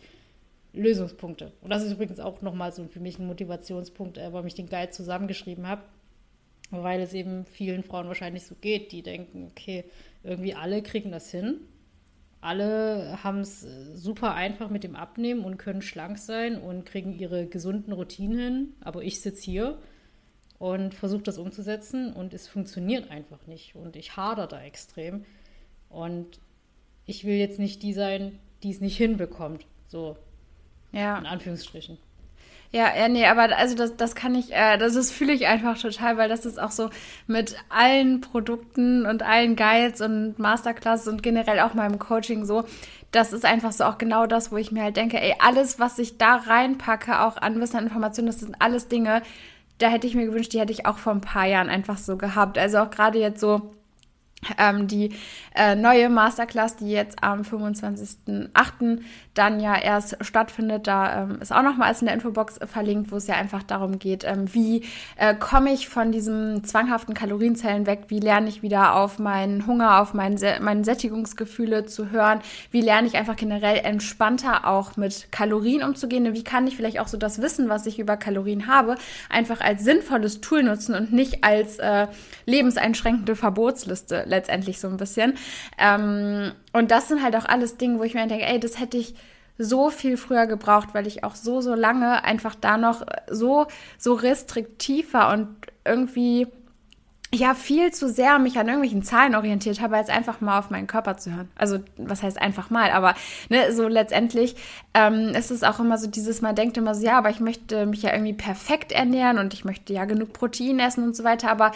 Lösungspunkte. Und das ist übrigens auch nochmal so für mich ein Motivationspunkt, äh, warum ich den Guide zusammengeschrieben habe, weil es eben vielen Frauen wahrscheinlich so geht, die denken, okay, irgendwie alle kriegen das hin. Alle haben es super einfach mit dem Abnehmen und können schlank sein und kriegen ihre gesunden Routinen hin. Aber ich sitze hier und versuche das umzusetzen und es funktioniert einfach nicht. Und ich hader da extrem. Und ich will jetzt nicht die sein, die es nicht hinbekommt. So. Ja. In Anführungsstrichen. Ja, ja, nee, aber also das, das kann ich, äh, das ist fühle ich einfach total, weil das ist auch so mit allen Produkten und allen Guides und Masterclasses und generell auch meinem Coaching so. Das ist einfach so auch genau das, wo ich mir halt denke, ey, alles, was ich da reinpacke, auch an Wissen und Informationen, das sind alles Dinge, da hätte ich mir gewünscht, die hätte ich auch vor ein paar Jahren einfach so gehabt. Also auch gerade jetzt so, Ähm, die äh, neue Masterclass, die jetzt am 25.08. dann ja erst stattfindet, da ähm, ist auch nochmal alles in der Infobox verlinkt, wo es ja einfach darum geht, ähm, wie äh, komme ich von diesem zwanghaften Kalorienzellen weg, wie lerne ich wieder auf meinen Hunger, auf mein, meine Sättigungsgefühle zu hören, wie lerne ich einfach generell entspannter auch mit Kalorien umzugehen, wie kann ich vielleicht auch so das Wissen, was ich über Kalorien habe, einfach als sinnvolles Tool nutzen und nicht als äh, lebenseinschränkende Verbotsliste letztendlich so ein bisschen. Ähm, und das sind halt auch alles Dinge, wo ich mir denke, ey, das hätte ich so viel früher gebraucht, weil ich auch so, so lange einfach da noch so, so restriktiv war und irgendwie ja viel zu sehr mich an irgendwelchen Zahlen orientiert habe, als einfach mal auf meinen Körper zu hören. Also was heißt einfach mal, aber ne, so letztendlich ähm, ist es auch immer so dieses, man denkt immer so, ja, aber ich möchte mich ja irgendwie perfekt ernähren und ich möchte ja genug Protein essen und so weiter, aber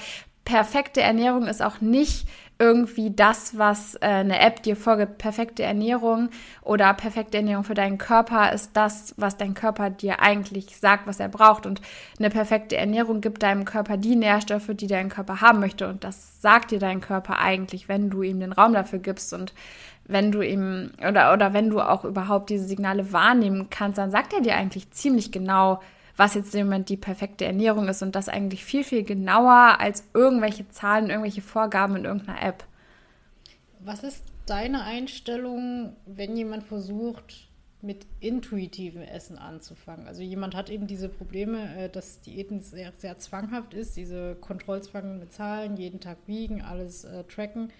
perfekte Ernährung ist auch nicht irgendwie das, was äh, eine App dir vorgibt. Perfekte Ernährung oder perfekte Ernährung für deinen Körper ist das, was dein Körper dir eigentlich sagt, was er braucht. Und eine perfekte Ernährung gibt deinem Körper die Nährstoffe, die dein Körper haben möchte. Und das sagt dir dein Körper eigentlich, wenn du ihm den Raum dafür gibst und wenn du ihm oder, oder wenn du auch überhaupt diese Signale wahrnehmen kannst, dann sagt er dir eigentlich ziemlich genau, was jetzt im Moment die perfekte Ernährung ist und das eigentlich viel, viel genauer als irgendwelche Zahlen, irgendwelche Vorgaben in irgendeiner App. Was ist deine Einstellung, wenn jemand versucht, mit intuitivem Essen anzufangen? Also jemand hat eben diese Probleme, äh, dass Diäten sehr, sehr zwanghaft ist, diese Kontrollzwang mit Zahlen, jeden Tag wiegen, alles äh, tracken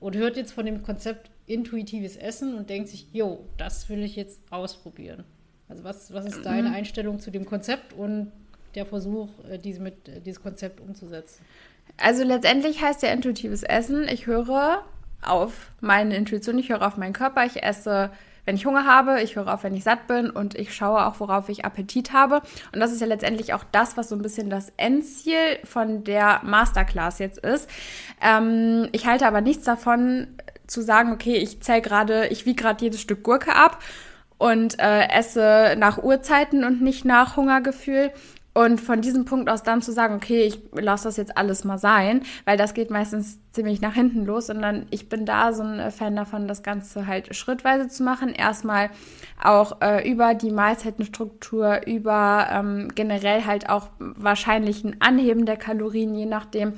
und hört jetzt von dem Konzept intuitives Essen und denkt sich, jo, das will ich jetzt ausprobieren. Also was, was ist deine mhm. Einstellung zu dem Konzept und der Versuch, äh, diese mit, äh, dieses Konzept umzusetzen? Also letztendlich heißt ja intuitives Essen, ich höre auf meine Intuition, ich höre auf meinen Körper, ich esse, wenn ich Hunger habe, ich höre auf, wenn ich satt bin und ich schaue auch, worauf ich Appetit habe. Und das ist ja letztendlich auch das, was so ein bisschen das Endziel von der Masterclass jetzt ist. Ähm, ich halte aber nichts davon zu sagen, okay, ich zähle gerade, ich wiege gerade jedes Stück Gurke ab und äh, esse nach Uhrzeiten und nicht nach Hungergefühl. Und von diesem Punkt aus dann zu sagen, okay, ich lasse das jetzt alles mal sein, weil das geht meistens ziemlich nach hinten los, sondern ich bin da so ein Fan davon, das Ganze halt schrittweise zu machen. Erstmal auch äh, über die Mahlzeitenstruktur, über ähm, generell halt auch wahrscheinlich ein Anheben der Kalorien, je nachdem,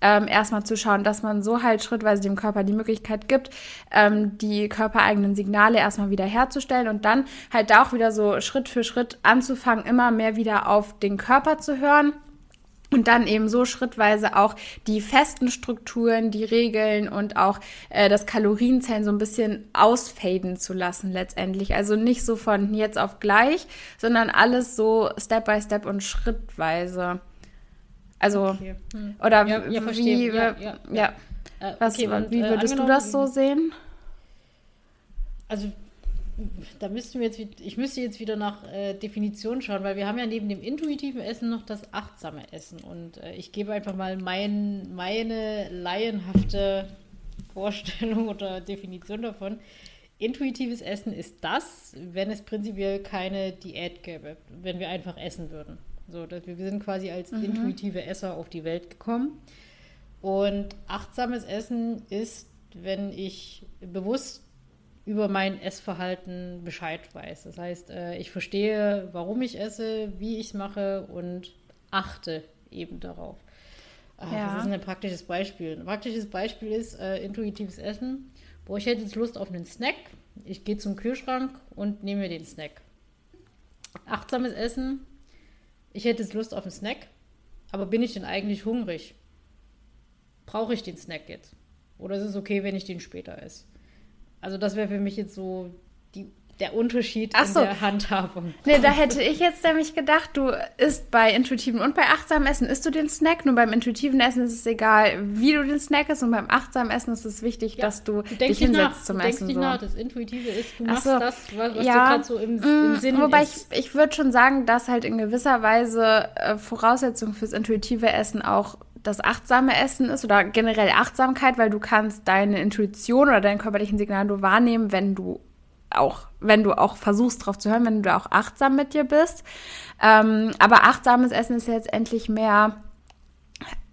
ähm, erstmal zu schauen, dass man so halt schrittweise dem Körper die Möglichkeit gibt, ähm, die körpereigenen Signale erstmal wieder herzustellen und dann halt da auch wieder so Schritt für Schritt anzufangen, immer mehr wieder auf den Körper zu hören. Und dann eben so schrittweise auch die festen Strukturen, die Regeln und auch äh, das Kalorienzählen so ein bisschen ausfaden zu lassen letztendlich. Also nicht so von jetzt auf gleich, sondern alles so Step by Step und schrittweise. Also, okay. hm. oder ja, ja, wie, ja, ja, ja. Äh, Was, okay, und, wie äh, würdest du das so sehen? Also, da müssten wir jetzt, ich müsste jetzt wieder nach äh, Definition schauen, weil wir haben ja neben dem intuitiven Essen noch das achtsame Essen. Und äh, ich gebe einfach mal mein, meine laienhafte Vorstellung oder Definition davon. Intuitives Essen ist das, wenn es prinzipiell keine Diät gäbe, wenn wir einfach essen würden. So, dass wir, wir sind quasi als mhm. intuitive Esser auf die Welt gekommen. Und achtsames Essen ist, wenn ich bewusst über mein Essverhalten Bescheid weiß. Das heißt, äh, ich verstehe, warum ich esse, wie ich es mache und achte eben darauf. Ah, ja. Das ist ein praktisches Beispiel. Ein praktisches Beispiel ist äh, intuitives Essen. Boah, ich hätte jetzt Lust auf einen Snack. Ich gehe zum Kühlschrank und nehme mir den Snack. Achtsames Essen ich hätte jetzt Lust auf einen Snack, aber bin ich denn eigentlich hungrig? Brauche ich den Snack jetzt? Oder ist es okay, wenn ich den später esse? Also das wäre für mich jetzt so die der Unterschied Ach in so. der Handhabung. Nee, da hätte ich jetzt nämlich gedacht, du isst bei intuitiven und bei achtsamen Essen isst du den Snack. Nur beim intuitiven Essen ist es egal, wie du den Snack isst. Und beim achtsamen Essen ist es wichtig, ja, dass du, du dich hinsetzt nach. zum du Essen. Denkst so. nach. Das Intuitive ist, du machst so. das, was, was ja, dir gerade so im, im mm, Sinn wobei ist. Wobei ich, ich würde schon sagen, dass halt in gewisser Weise äh, Voraussetzung fürs intuitive Essen auch das achtsame Essen ist oder generell Achtsamkeit, weil du kannst deine Intuition oder deinen körperlichen Signal nur wahrnehmen, wenn du auch, wenn du auch versuchst drauf zu hören, wenn du auch achtsam mit dir bist. Ähm, aber achtsames Essen ist ja letztendlich mehr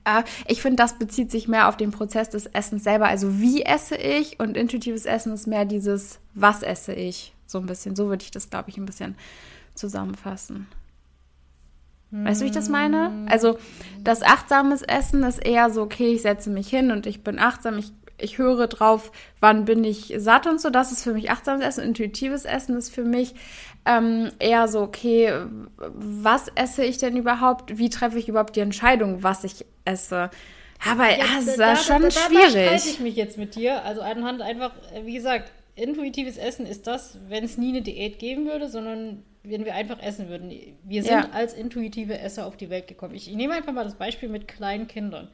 Äh, ich finde, das bezieht sich mehr auf den Prozess des Essens selber. Also wie esse ich und intuitives Essen ist mehr dieses, was esse ich. So ein bisschen. So würde ich das, glaube ich, ein bisschen zusammenfassen. Weißt du, wie ich das meine? Also das achtsames Essen ist eher so, okay, ich setze mich hin und ich bin achtsam, ich, ich höre drauf, wann bin ich satt und so. Das ist für mich achtsames Essen. Intuitives Essen ist für mich ähm, eher so, okay, was esse ich denn überhaupt? Wie treffe ich überhaupt die Entscheidung, was ich esse? Aber ja, das ist da, schon da, da, schwierig. Da streite ich mich jetzt mit dir. Also anhand einfach, wie gesagt, intuitives Essen ist das, wenn es nie eine Diät geben würde, sondern wenn wir einfach essen würden. Wir sind ja. als intuitive Esser auf die Welt gekommen. Ich, ich, nehme einfach mal das Beispiel mit kleinen Kindern.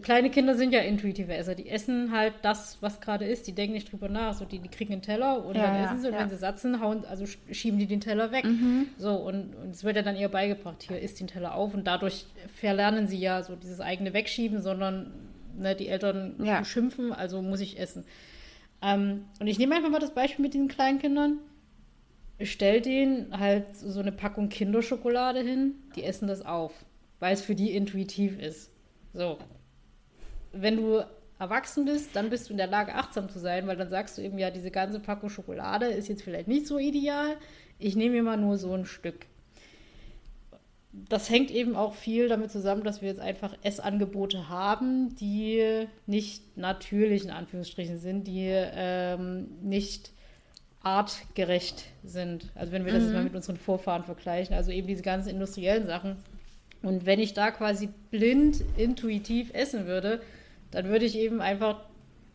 Kleine Kinder sind ja intuitive Esser. Die essen halt das, was gerade ist. Die denken nicht drüber nach. So, die, die kriegen einen Teller und ja, dann essen sie. Und wenn sie satt sind, hauen, also schieben die den Teller weg. Mhm. So, und, und es wird ja dann eher beigebracht, hier isst den Teller auf. Und dadurch verlernen sie ja so dieses eigene Wegschieben, sondern ne, die Eltern schimpfen, also muss ich essen. Ähm, und ich nehme einfach mal das Beispiel mit diesen kleinen Kindern stell denen halt so eine Packung Kinderschokolade hin, die essen das auf, weil es für die intuitiv ist. So. Wenn du erwachsen bist, dann bist du in der Lage, achtsam zu sein, weil dann sagst du eben, ja, diese ganze Packung Schokolade ist jetzt vielleicht nicht so ideal. Ich nehme mir mal nur so ein Stück. Das hängt eben auch viel damit zusammen, dass wir jetzt einfach Essangebote haben, die nicht natürlich in Anführungsstrichen sind, die ähm, nicht artgerecht sind. Also wenn wir das mhm. jetzt mal mit unseren Vorfahren vergleichen, also eben diese ganzen industriellen Sachen. Und wenn ich da quasi blind, intuitiv essen würde, dann würde ich eben einfach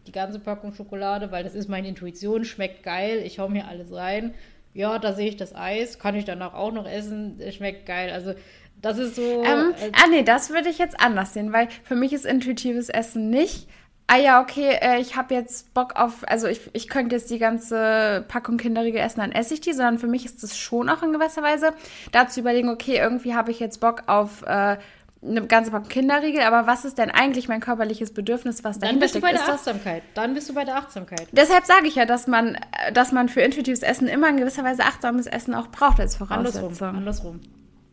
die ganze Packung Schokolade, weil das ist meine Intuition, schmeckt geil, ich hau mir alles rein. Ja, da sehe ich das Eis, kann ich danach auch noch essen, schmeckt geil. Also das ist so. Ähm, äh, ah nee, das würde ich jetzt anders sehen, weil für mich ist intuitives Essen nicht ah ja, okay, äh, ich habe jetzt Bock auf, also ich, ich könnte jetzt die ganze Packung Kinderriegel essen, dann esse ich die, sondern für mich ist das schon auch in gewisser Weise, da zu überlegen, okay, irgendwie habe ich jetzt Bock auf äh, eine ganze Packung Kinderriegel, aber was ist denn eigentlich mein körperliches Bedürfnis, was dahinter Dann bist du bei der Achtsamkeit. Dann bist du bei der Achtsamkeit. Deshalb sage ich ja, dass man, dass man für intuitives Essen immer in gewisser Weise achtsames Essen auch braucht als Voraussetzung. Andersrum. Andersrum.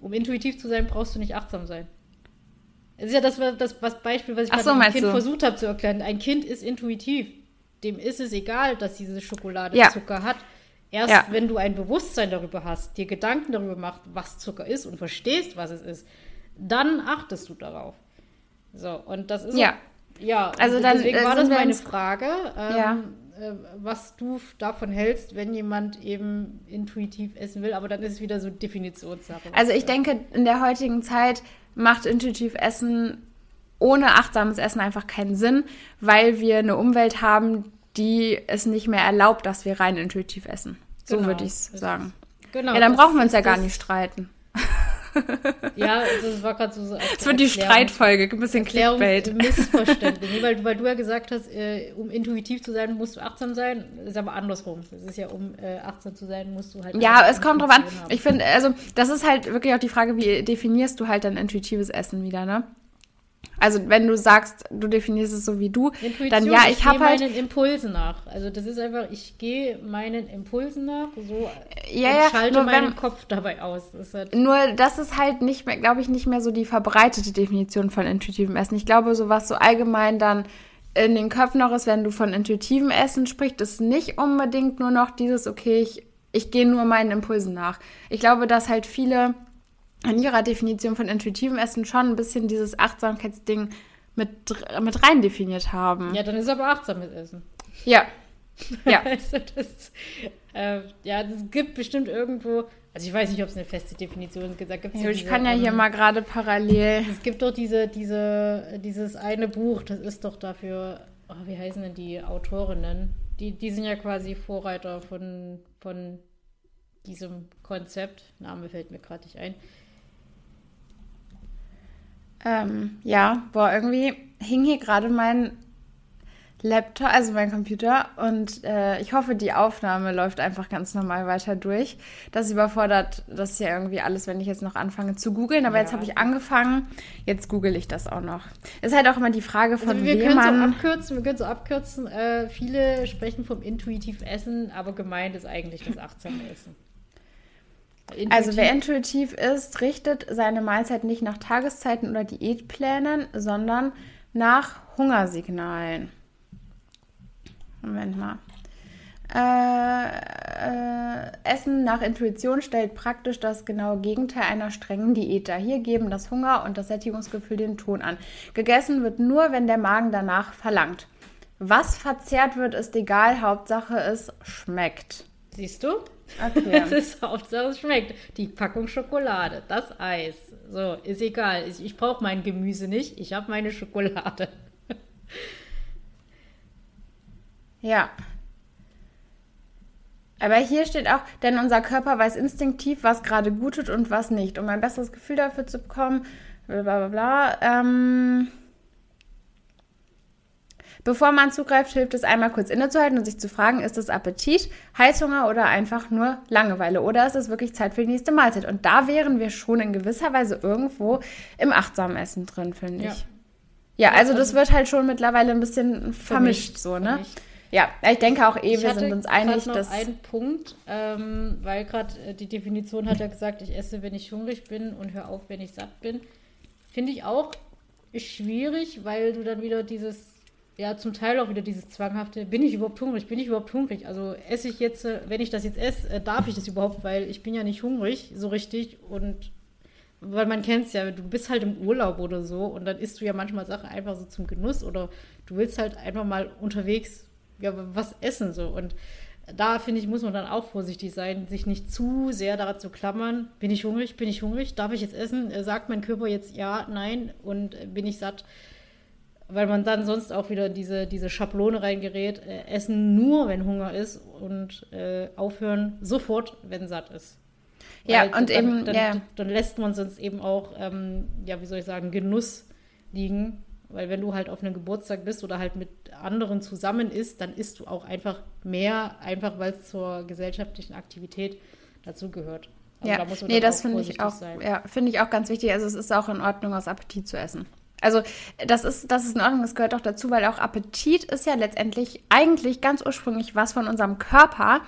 Um intuitiv zu sein, brauchst du nicht achtsam sein. Es ist ja das, das was Beispiel, was ich so, gerade Kind du? versucht habe zu erklären. Ein Kind ist intuitiv. Dem ist es egal, dass diese Schokolade ja. Zucker hat. Erst ja. wenn du ein Bewusstsein darüber hast, dir Gedanken darüber machst, was Zucker ist und verstehst, was es ist, dann achtest du darauf. So, und das ist ja. Auch, ja, also dann, deswegen war das meine Frage, ähm, ja. äh, was du davon hältst, wenn jemand eben intuitiv essen will, aber dann ist es wieder so Definitionssache. Also ich denke, in der heutigen Zeit macht intuitiv Essen ohne achtsames Essen einfach keinen Sinn, weil wir eine Umwelt haben, die es nicht mehr erlaubt, dass wir rein intuitiv essen. So genau, würde ich es sagen. Genau, ja, dann brauchen wir uns ja gar nicht streiten. ja, das war gerade so. so Es wird die Streitfolge, ein bisschen Clickbait. Missverständnis. nee, weil, weil du ja gesagt hast, äh, um intuitiv zu sein, musst du achtsam sein. Das ist aber andersrum. Das ist ja, um äh, achtsam zu sein, musst du halt. Ja, es kommt drauf an. Haben. Ich finde, also, das ist halt wirklich auch die Frage, wie definierst du halt dein intuitives Essen wieder, ne? Also wenn du sagst, du definierst es so wie du, Intuition, dann ja, ich, ich habe halt meinen Impulsen nach. Also das ist einfach, ich gehe meinen Impulsen nach, so ja, schalte meinen wenn, Kopf dabei aus. Das halt nur das ist halt nicht mehr, glaube ich, nicht mehr so die verbreitete Definition von intuitivem Essen. Ich glaube, so was so allgemein dann in den Köpfen noch ist, wenn du von intuitivem Essen sprichst, ist nicht unbedingt nur noch dieses, okay, ich, ich gehe nur meinen Impulsen nach. Ich glaube, dass halt viele in ihrer Definition von intuitivem Essen schon ein bisschen dieses Achtsamkeitsding mit, mit rein definiert haben. Ja, dann ist aber achtsam mit Essen. Ja. Ja. also das, äh, ja, es gibt bestimmt irgendwo, also ich weiß nicht, ob es eine feste Definition gibt. Ja, ich diese, kann ja hier ähm, mal gerade parallel. Es gibt doch diese, diese, dieses eine Buch, das ist doch dafür, oh, wie heißen denn die Autorinnen? Die, die sind ja quasi Vorreiter von, von diesem Konzept. Name fällt mir gerade nicht ein. Ähm, ja, boah, irgendwie hing hier gerade mein Laptop, also mein Computer, und äh, ich hoffe, die Aufnahme läuft einfach ganz normal weiter durch. Das überfordert das ja irgendwie alles, wenn ich jetzt noch anfange zu googeln. Aber ja. jetzt habe ich angefangen, jetzt google ich das auch noch. Ist halt auch immer die Frage von also wir wem man... So abkürzen, wir können so abkürzen. Äh, viele sprechen vom intuitiv Essen, aber gemeint ist eigentlich das achtsame Essen. Intuitiv. Also wer intuitiv ist, richtet seine Mahlzeit nicht nach Tageszeiten oder Diätplänen, sondern nach Hungersignalen. Moment mal. Äh, äh, Essen nach Intuition stellt praktisch das genaue Gegenteil einer strengen Diät dar. Hier geben das Hunger und das Sättigungsgefühl den Ton an. Gegessen wird nur, wenn der Magen danach verlangt. Was verzehrt wird, ist egal. Hauptsache es schmeckt. Siehst du? Okay. Es ist Hauptsache es schmeckt. Die Packung Schokolade, das Eis. So, ist egal. Ich, ich brauche mein Gemüse nicht. Ich habe meine Schokolade. ja. Aber hier steht auch, denn unser Körper weiß instinktiv, was gerade gut tut und was nicht. Um ein besseres Gefühl dafür zu bekommen, bla bla bla. Ähm Bevor man zugreift, hilft es einmal kurz innezuhalten und sich zu fragen, ist es Appetit, Heißhunger oder einfach nur Langeweile? Oder ist es wirklich Zeit für die nächste Mahlzeit? Und da wären wir schon in gewisser Weise irgendwo im achtsamen Essen drin, finde ich. Ja. also das wird halt schon mittlerweile ein bisschen vermischt, vermischt so, ne? Ja, ich denke auch eh, wir sind uns einig, noch dass. Ein Punkt, ähm, weil gerade äh, die Definition hat ja gesagt, ich esse, wenn ich hungrig bin und höre auf, wenn ich satt bin. Finde ich auch schwierig, weil du dann wieder dieses ja zum Teil auch wieder dieses zwanghafte, bin ich überhaupt hungrig, bin ich überhaupt hungrig? Also esse ich jetzt, äh, wenn ich das jetzt esse, äh, darf ich das überhaupt, weil ich bin ja nicht hungrig so richtig und weil man kennt es ja, du bist halt im Urlaub oder so und dann isst du ja manchmal Sachen einfach so zum Genuss oder du willst halt einfach mal unterwegs ja, was essen so und da finde ich, muss man dann auch vorsichtig sein, sich nicht zu sehr daran zu klammern. Bin ich hungrig? Bin ich hungrig? Darf ich jetzt essen? Äh, sagt mein Körper jetzt ja, nein und bin ich satt? Weil man dann sonst auch wieder diese, diese Schablone reingerät, äh, essen nur, wenn Hunger ist und äh, aufhören sofort, wenn satt ist. Ja, weil und dann, eben, dann, ja. dann, lässt man sonst eben auch, ähm, ja, wie soll ich sagen, Genuss liegen. Weil wenn du halt auf einem Geburtstag bist oder halt mit anderen zusammen isst, dann isst du auch einfach mehr, einfach weil es zur gesellschaftlichen Aktivität dazugehört. Also ja, da nee, das finde ich auch, ja, finde ich auch ganz wichtig. Also es ist auch in Ordnung, aus Appetit zu essen. Also das ist, das ist in Ordnung, das gehört auch dazu, weil auch Appetit ist ja letztendlich eigentlich ganz ursprünglich was von unserem Körper,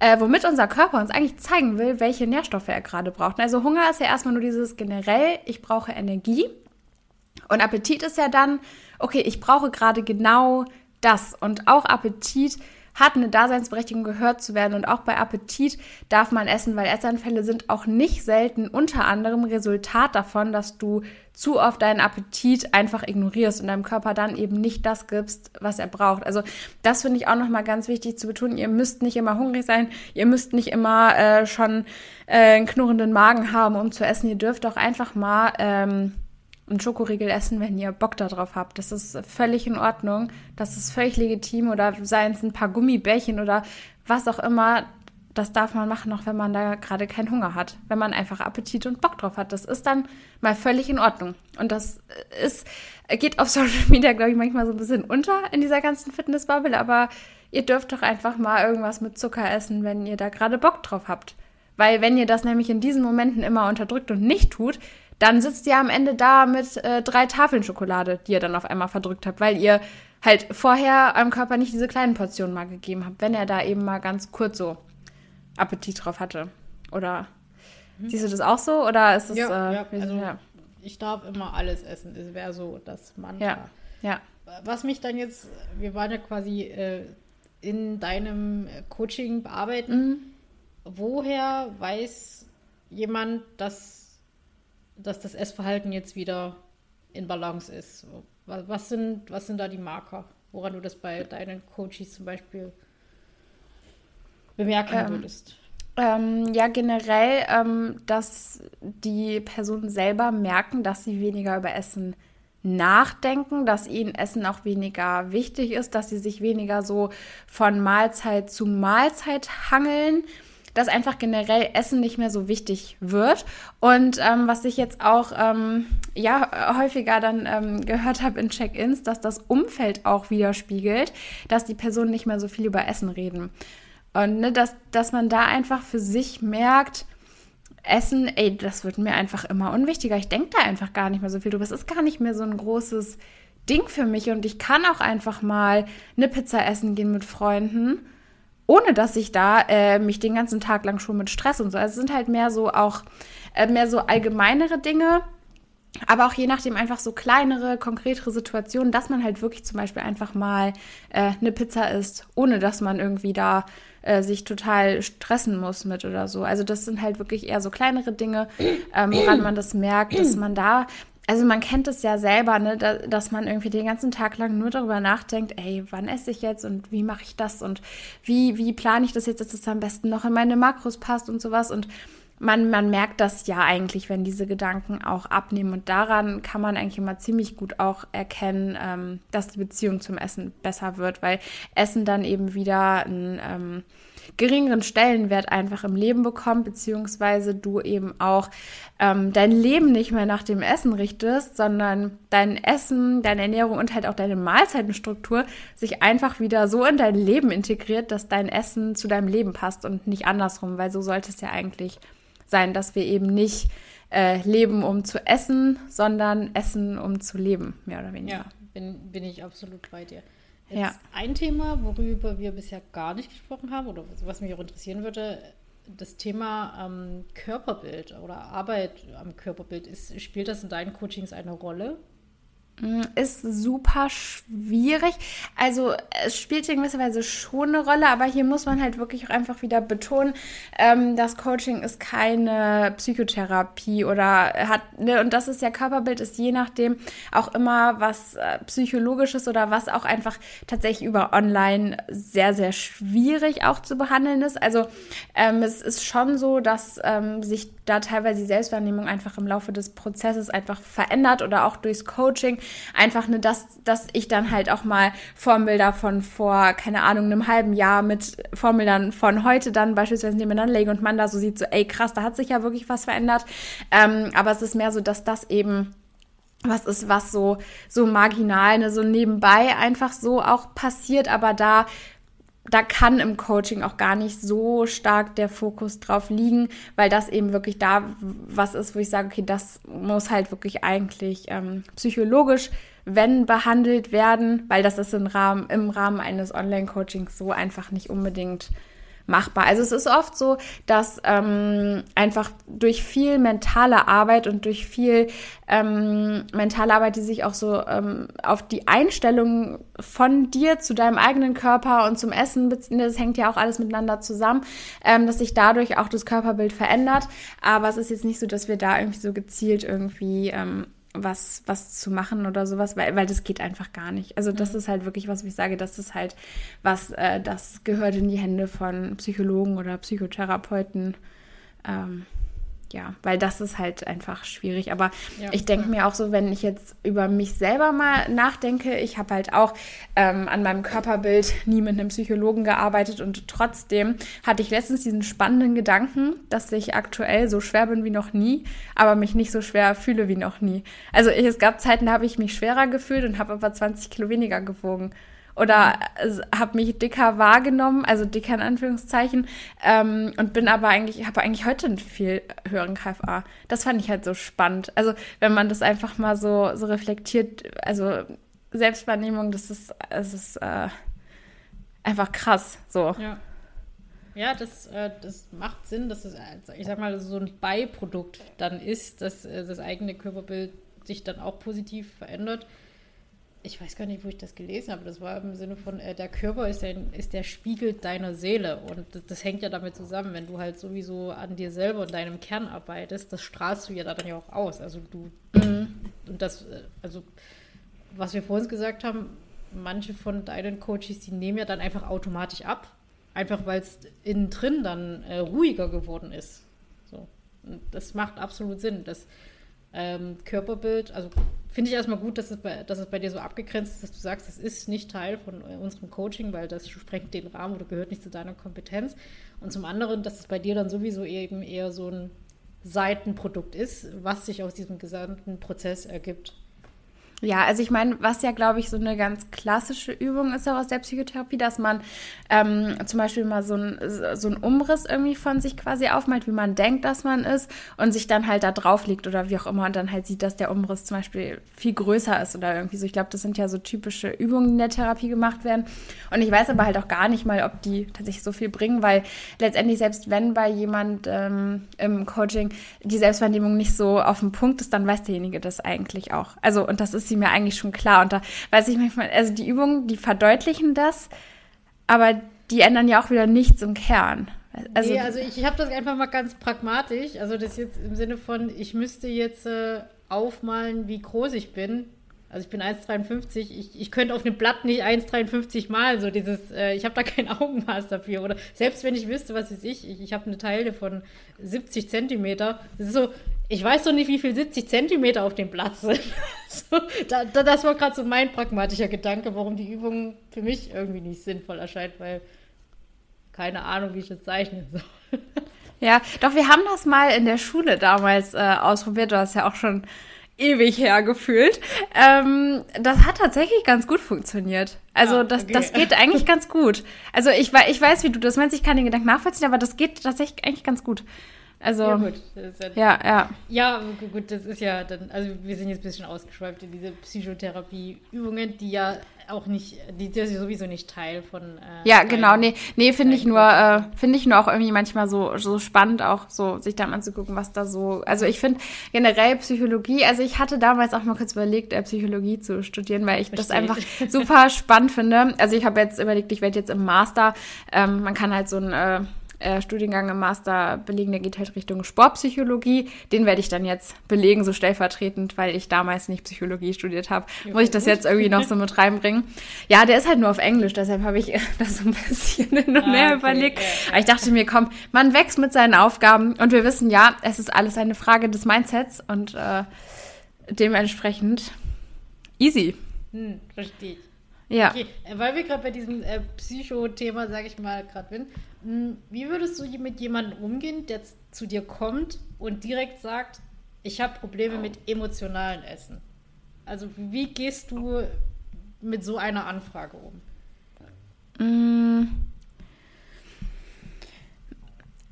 äh, womit unser Körper uns eigentlich zeigen will, welche Nährstoffe er gerade braucht. Also Hunger ist ja erstmal nur dieses generell, ich brauche Energie. Und Appetit ist ja dann, okay, ich brauche gerade genau das. Und auch Appetit hat eine Daseinsberechtigung, gehört zu werden. Und auch bei Appetit darf man essen, weil Essanfälle sind auch nicht selten unter anderem Resultat davon, dass du zu oft deinen Appetit einfach ignorierst und deinem Körper dann eben nicht das gibst, was er braucht. Also das finde ich auch nochmal ganz wichtig zu betonen. Ihr müsst nicht immer hungrig sein, ihr müsst nicht immer äh, schon äh, einen knurrenden Magen haben, um zu essen. Ihr dürft auch einfach mal ähm, einen Schokoriegel essen, wenn ihr Bock darauf habt. Das ist völlig in Ordnung. Das ist völlig legitim. Oder seien es ein paar Gummibärchen oder was auch immer. Das darf man machen, auch wenn man da gerade keinen Hunger hat. Wenn man einfach Appetit und Bock drauf hat. Das ist dann mal völlig in Ordnung. Und das ist, geht auf Social Media, glaube ich, manchmal so ein bisschen unter in dieser ganzen Fitnessbubble. Aber ihr dürft doch einfach mal irgendwas mit Zucker essen, wenn ihr da gerade Bock drauf habt. Weil wenn ihr das nämlich in diesen Momenten immer unterdrückt und nicht tut, dann sitzt ihr am Ende da mit äh, drei Tafeln Schokolade, die ihr dann auf einmal verdrückt habt, weil ihr halt vorher eurem Körper nicht diese kleinen Portionen mal gegeben habt, wenn er da eben mal ganz kurz so Appetit drauf hatte. Oder mhm. siehst du das auch so? Oder ist es. Ja, äh, ja, also ja. ich darf immer alles essen. Das wäre so das Mantra. Ja, ja. Was mich dann jetzt, wir waren ja quasi äh, in deinem Coaching bearbeiten. Mhm. Woher weiß jemand, dass dass das Essverhalten jetzt wieder in Balance ist. Was sind, was sind da die Marker, woran du das bei deinen Coaches zum Beispiel bemerken ähm, würdest? Ähm, ja, generell, ähm, dass die Personen selber merken, dass sie weniger über Essen nachdenken, dass ihnen Essen auch weniger wichtig ist, dass sie sich weniger so von Mahlzeit zu Mahlzeit hangeln dass einfach generell Essen nicht mehr so wichtig wird. Und ähm, was ich jetzt auch ähm, ja häufiger dann ähm, gehört habe in Check-ins, dass das Umfeld auch widerspiegelt, dass die Personen nicht mehr so viel über Essen reden. Und ne, dass, dass man da einfach für sich merkt, Essen, ey, das wird mir einfach immer unwichtiger. Ich denke da einfach gar nicht mehr so viel drüber. Es ist gar nicht mehr so ein großes Ding für mich und ich kann auch einfach mal eine Pizza essen gehen mit Freunden ohne dass ich da äh, mich den ganzen Tag lang schon mit Stress und so. Also es sind halt mehr so auch äh, mehr so allgemeinere Dinge, aber auch je nachdem einfach so kleinere, konkretere Situationen, dass man halt wirklich zum Beispiel einfach mal äh, eine Pizza isst, ohne dass man irgendwie da äh, sich total stressen muss mit oder so. Also das sind halt wirklich eher so kleinere Dinge, ähm, woran man das merkt, dass man da also man kennt es ja selber, ne, da, dass man irgendwie den ganzen Tag lang nur darüber nachdenkt, ey, wann esse ich jetzt und wie mache ich das und wie, wie plane ich das jetzt, dass es am besten noch in meine Makros passt und sowas. Und man, man merkt das ja eigentlich, wenn diese Gedanken auch abnehmen. Und daran kann man eigentlich immer ziemlich gut auch erkennen, ähm, dass die Beziehung zum Essen besser wird, weil Essen dann eben wieder einen ähm, geringeren Stellenwert einfach im Leben bekommt, beziehungsweise du eben auch ähm, dein Leben nicht mehr nach dem Essen richtest, sondern dein Essen, deine Ernährung und halt auch deine Mahlzeitenstruktur sich einfach wieder so in dein Leben integriert, dass dein Essen zu deinem Leben passt und nicht andersrum, weil so sollte es ja eigentlich sein, dass wir eben nicht äh, leben, um zu essen, sondern essen, um zu leben, mehr oder weniger. Ja, bin, bin ich absolut bei dir. Jetzt ja. ein Thema, worüber wir bisher gar nicht gesprochen haben oder was mich auch interessieren würde, das Thema ähm, Körperbild oder Arbeit am Körperbild. Ist, spielt das in deinen Coachings eine Rolle? Mm, ist super schwierig. Also es spielt in gewisser Weise schon eine Rolle, aber hier muss man halt wirklich auch einfach wieder betonen, ähm, das Coaching ist keine Psychotherapie oder hat, ne, und das ist ja Körperbild, ist je nachdem auch immer was äh, psychologisches oder was auch einfach tatsächlich über online sehr, sehr schwierig auch zu behandeln ist. Also ähm, es ist schon so, dass ähm, sich da teilweise die Selbstwahrnehmung einfach im Laufe des Prozesses einfach verändert oder auch durchs Coaching einfach ne, dass, dass ich dann halt auch mal Formbilder von vor, keine Ahnung, einem halben Jahr mit Formbildern von heute dann beispielsweise nebeneinander lege und man da so sieht, so, ey krass, da hat sich ja wirklich was verändert. Ähm, aber es ist mehr so, dass das eben was ist, was so, so marginal, ne, so nebenbei einfach so auch passiert, aber da da kann im Coaching auch gar nicht so stark der Fokus drauf liegen, weil das eben wirklich da was ist, wo ich sage, okay, das muss halt wirklich eigentlich ähm, psychologisch, wenn behandelt werden, weil das ist im Rahmen, im Rahmen eines Online-Coachings so einfach nicht unbedingt machbar. Also es ist oft so, dass ähm, einfach durch viel mentale Arbeit und durch viel ähm, mentale Arbeit, die sich auch so ähm, auf die Einstellung von dir zu deinem eigenen Körper und zum Essen bezieht, das hängt ja auch alles miteinander zusammen, ähm, dass sich dadurch auch das Körperbild verändert. Aber es ist jetzt nicht so, dass wir da irgendwie so gezielt irgendwie ähm, was, was zu machen oder sowas, weil, weil das geht einfach gar nicht. Also das mhm. ist halt wirklich was, ich sage, das ist halt was, äh, das gehört in die Hände von Psychologen oder Psychotherapeuten. Ähm, ja, weil das ist halt einfach schwierig. Aber ja, ich denke mir auch so, wenn ich jetzt über mich selber mal nachdenke, ich habe halt auch ähm, an meinem Körperbild nie mit einem Psychologen gearbeitet und trotzdem hatte ich letztens diesen spannenden Gedanken, dass ich aktuell so schwer bin wie noch nie, aber mich nicht so schwer fühle wie noch nie. Also ich, es gab Zeiten, da habe ich mich schwerer gefühlt und habe aber 20 Kilo weniger gewogen oder habe mich dicker wahrgenommen, also dicker in Anführungszeichen, ähm, und bin aber eigentlich, habe eigentlich heute einen viel höheren KFA. Das fand ich halt so spannend. Also wenn man das einfach mal so, so reflektiert, also Selbstwahrnehmung, das ist, das ist äh, einfach krass. So. Ja. Ja, das, äh, das macht Sinn, dass es, ich sag mal, so ein Beiprodukt dann ist, dass äh, das eigene Körperbild sich dann auch positiv verändert ich weiß gar nicht, wo ich das gelesen habe. Das war im Sinne von, äh, der Körper ist, ein, ist der Spiegel deiner Seele. Und das, das, hängt ja damit zusammen, wenn du halt sowieso an dir selber und deinem Kern arbeitest, das strahlst du ja dann ja auch aus. Also du, mhm. und das, äh, also was wir vorhin gesagt haben, manche von deinen Coaches, die nehmen ja dann einfach automatisch ab. Einfach weil es innen drin dann äh, ruhiger geworden ist. So. Und das macht absolut Sinn. Das ähm, Körperbild, also finde ich erstmal gut, dass es, bei, dass es bei dir so abgegrenzt ist, dass du sagst, es ist nicht Teil von unserem Coaching, weil das sprengt den Rahmen oder gehört nicht zu deiner Kompetenz. Und zum anderen, dass es bei dir dann sowieso eben eher so ein Seitenprodukt ist, was sich aus diesem gesamten Prozess ergibt. Ja, also ich meine, was ja, glaube ich, so eine ganz klassische Übung ist auch aus der Psychotherapie, dass man ähm, zum Beispiel mal so, ein, so einen Umriss irgendwie von sich quasi aufmalt, wie man denkt, dass man ist und sich dann halt da drauf legt oder wie auch immer und dann halt sieht, dass der Umriss zum Beispiel viel größer ist oder irgendwie so. Ich glaube, das sind ja so typische Übungen, die in der Therapie gemacht werden. Und ich weiß aber halt auch gar nicht mal, ob die tatsächlich so viel bringen, weil letztendlich, selbst wenn bei jemand ähm, im Coaching die Selbstwahrnehmung nicht so auf dem Punkt ist, dann weiß derjenige das eigentlich auch. Also, und das ist sie mir eigentlich schon klar. Und da weiß ich manchmal, also die Übungen, die verdeutlichen das, aber die ändern ja auch wieder nichts im Kern. Also, nee, also ich, ich habe das einfach mal ganz pragmatisch. Also das jetzt im Sinne von, ich müsste jetzt äh, aufmalen, wie groß ich bin. Also ich bin 1,53. Ich, ich könnte auf einem Blatt nicht 1,53 malen. So dieses, äh, ich habe da kein Augenmaß dafür. Oder selbst wenn ich wüsste, was ist ich, ich, ich habe eine Teile von 70 Zentimeter. Das ist so, ich weiß doch nicht, wie viel 70 Zentimeter auf dem Blatt sind. so, da, da, das war gerade so mein pragmatischer Gedanke, warum die Übung für mich irgendwie nicht sinnvoll erscheint, weil keine Ahnung, wie ich das zeichnen soll. ja, doch wir haben das mal in der Schule damals äh, ausprobiert. Du hast ja auch schon ewig her gefühlt. Ähm, das hat tatsächlich ganz gut funktioniert. Also ja, das, okay. das geht eigentlich ganz gut. Also ich, ich weiß, wie du das meinst, ich kann den Gedanken nachvollziehen, aber das geht tatsächlich eigentlich ganz gut. Also, ja, gut. Ja, ja, ja. Ja, gut, das ist ja dann, also wir sind jetzt ein bisschen ausgeschweift in diese Psychotherapie-Übungen, die ja auch nicht, die, die sowieso nicht Teil von. Äh, ja, genau, nee, nee, finde ich nur, äh, finde ich nur auch irgendwie manchmal so, so spannend, auch so sich da mal anzugucken, was da so. Also ich finde generell Psychologie, also ich hatte damals auch mal kurz überlegt, äh, Psychologie zu studieren, weil ich Verstehe. das einfach super spannend finde. Also ich habe jetzt überlegt, ich werde jetzt im Master, ähm, man kann halt so ein äh, Studiengang im Master belegen, der geht halt Richtung Sportpsychologie. Den werde ich dann jetzt belegen, so stellvertretend, weil ich damals nicht Psychologie studiert habe. Muss ich das jetzt irgendwie noch so mit reinbringen? Ja, der ist halt nur auf Englisch, deshalb habe ich das so ein bisschen hin und her ah, okay, überlegt. Ja. Aber ich dachte mir, komm, man wächst mit seinen Aufgaben und wir wissen ja, es ist alles eine Frage des Mindsets und äh, dementsprechend easy. Hm, verstehe ich. Ja. Okay, weil wir gerade bei diesem äh, Psycho-Thema, sage ich mal, gerade sind. Hm, wie würdest du mit jemandem umgehen, der zu dir kommt und direkt sagt, ich habe Probleme mit emotionalen Essen? Also wie gehst du mit so einer Anfrage um? Hm.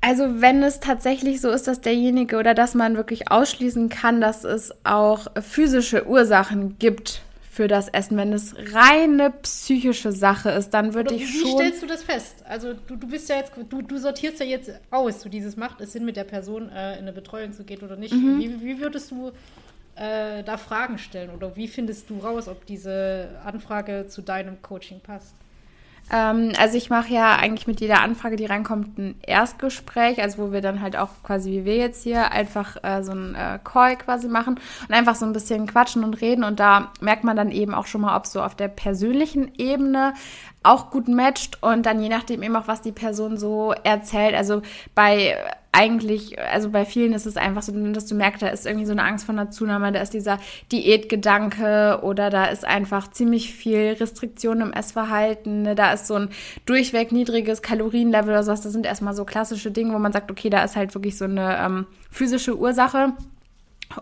Also wenn es tatsächlich so ist, dass derjenige oder dass man wirklich ausschließen kann, dass es auch physische Ursachen gibt für das Essen. Wenn es reine psychische Sache ist, dann würde ich wie schon. Wie stellst du das fest? Also du, du bist ja jetzt, du, du sortierst ja jetzt aus, so dieses macht es Sinn, mit der Person äh, in eine Betreuung zu gehen oder nicht. Mhm. Wie, wie würdest du äh, da Fragen stellen oder wie findest du raus, ob diese Anfrage zu deinem Coaching passt? Ähm, also ich mache ja eigentlich mit jeder Anfrage, die reinkommt, ein Erstgespräch, also wo wir dann halt auch quasi wie wir jetzt hier einfach äh, so ein äh, Call quasi machen und einfach so ein bisschen quatschen und reden. Und da merkt man dann eben auch schon mal, ob so auf der persönlichen Ebene auch gut matcht und dann je nachdem eben auch, was die Person so erzählt. Also bei eigentlich, also bei vielen ist es einfach so, dass du merkst, da ist irgendwie so eine Angst vor einer Zunahme, da ist dieser Diätgedanke oder da ist einfach ziemlich viel Restriktion im Essverhalten, ne? da ist so ein durchweg niedriges Kalorienlevel oder sowas. Das sind erstmal so klassische Dinge, wo man sagt, okay, da ist halt wirklich so eine ähm, physische Ursache.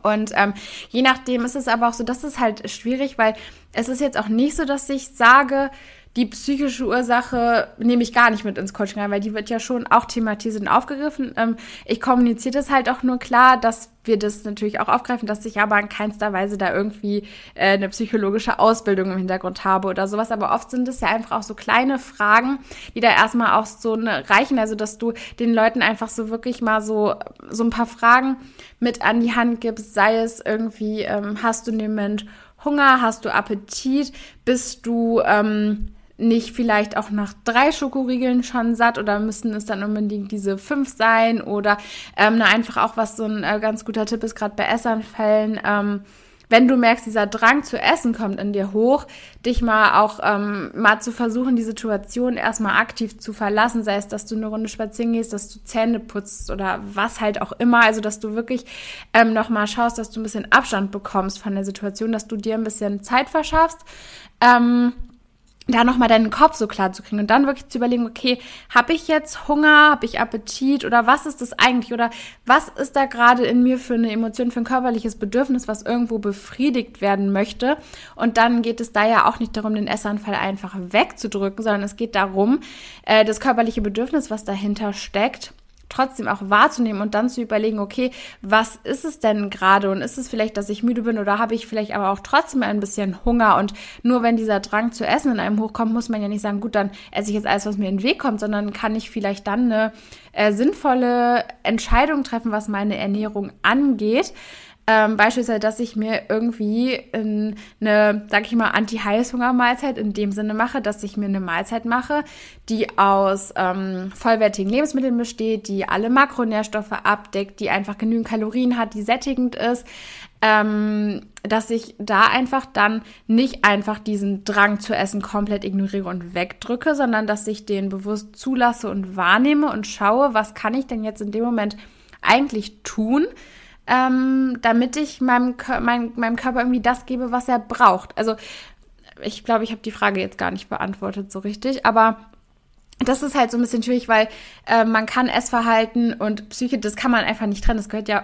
Und ähm, je nachdem ist es aber auch so, das ist halt schwierig, weil es ist jetzt auch nicht so, dass ich sage, die psychische Ursache nehme ich gar nicht mit ins Coaching rein, weil die wird ja schon auch thematisiert und aufgegriffen. Ähm, ich kommuniziere das halt auch nur klar, dass wir das natürlich auch aufgreifen, dass ich aber in keinster Weise da irgendwie äh, eine psychologische Ausbildung im Hintergrund habe oder sowas. Aber oft sind es ja einfach auch so kleine Fragen, die da erstmal auch so eine reichen. Also, dass du den Leuten einfach so wirklich mal so, so ein paar Fragen mit an die Hand gibst, sei es irgendwie, ähm, hast du in dem Moment Hunger, hast du Appetit, bist du ähm, nicht vielleicht auch nach drei Schokoriegeln schon satt oder müssen es dann unbedingt diese fünf sein oder ähm, einfach auch was so ein äh, ganz guter Tipp ist, gerade bei Essanfällen, ähm, wenn du merkst, dieser Drang zu essen kommt in dir hoch, dich mal auch ähm, mal zu versuchen, die Situation erstmal aktiv zu verlassen, sei es, dass du eine Runde spazieren gehst, dass du Zähne putzt oder was halt auch immer, also dass du wirklich ähm, nochmal schaust, dass du ein bisschen Abstand bekommst von der Situation, dass du dir ein bisschen Zeit verschaffst. Ähm, da nochmal deinen Kopf so klar zu kriegen und dann wirklich zu überlegen, okay, habe ich jetzt Hunger, habe ich Appetit oder was ist das eigentlich oder was ist da gerade in mir für eine Emotion, für ein körperliches Bedürfnis, was irgendwo befriedigt werden möchte? Und dann geht es da ja auch nicht darum, den Essanfall einfach wegzudrücken, sondern es geht darum, äh, das körperliche Bedürfnis, was dahinter steckt, trotzdem auch wahrzunehmen und dann zu überlegen, okay, was ist es denn gerade und ist es vielleicht, dass ich müde bin oder habe ich vielleicht aber auch trotzdem ein bisschen Hunger und nur wenn dieser Drang zu essen in einem hochkommt, muss man ja nicht sagen, gut, dann esse ich jetzt alles, was mir in den Weg kommt, sondern kann ich vielleicht dann eine äh, sinnvolle Entscheidung treffen, was meine Ernährung angeht. Ähm, beispielsweise, dass ich mir irgendwie eine, sag ich mal, Anti-Heißhunger-Mahlzeit in dem Sinne mache, dass ich mir eine Mahlzeit mache, die aus ähm, vollwertigen Lebensmitteln besteht, die alle Makronährstoffe abdeckt, die einfach genügend Kalorien hat, die sättigend ist, ähm, dass ich da einfach dann nicht einfach diesen Drang zu essen komplett ignoriere und wegdrücke, sondern dass ich den bewusst zulasse und wahrnehme und schaue, was kann ich denn jetzt in dem Moment eigentlich tun, ähm, damit ich meinem, mein, meinem Körper irgendwie das gebe, was er braucht. Also ich glaube, ich habe die Frage jetzt gar nicht beantwortet so richtig, aber das ist halt so ein bisschen schwierig, weil äh, man kann Essverhalten und Psyche, das kann man einfach nicht trennen. Das gehört ja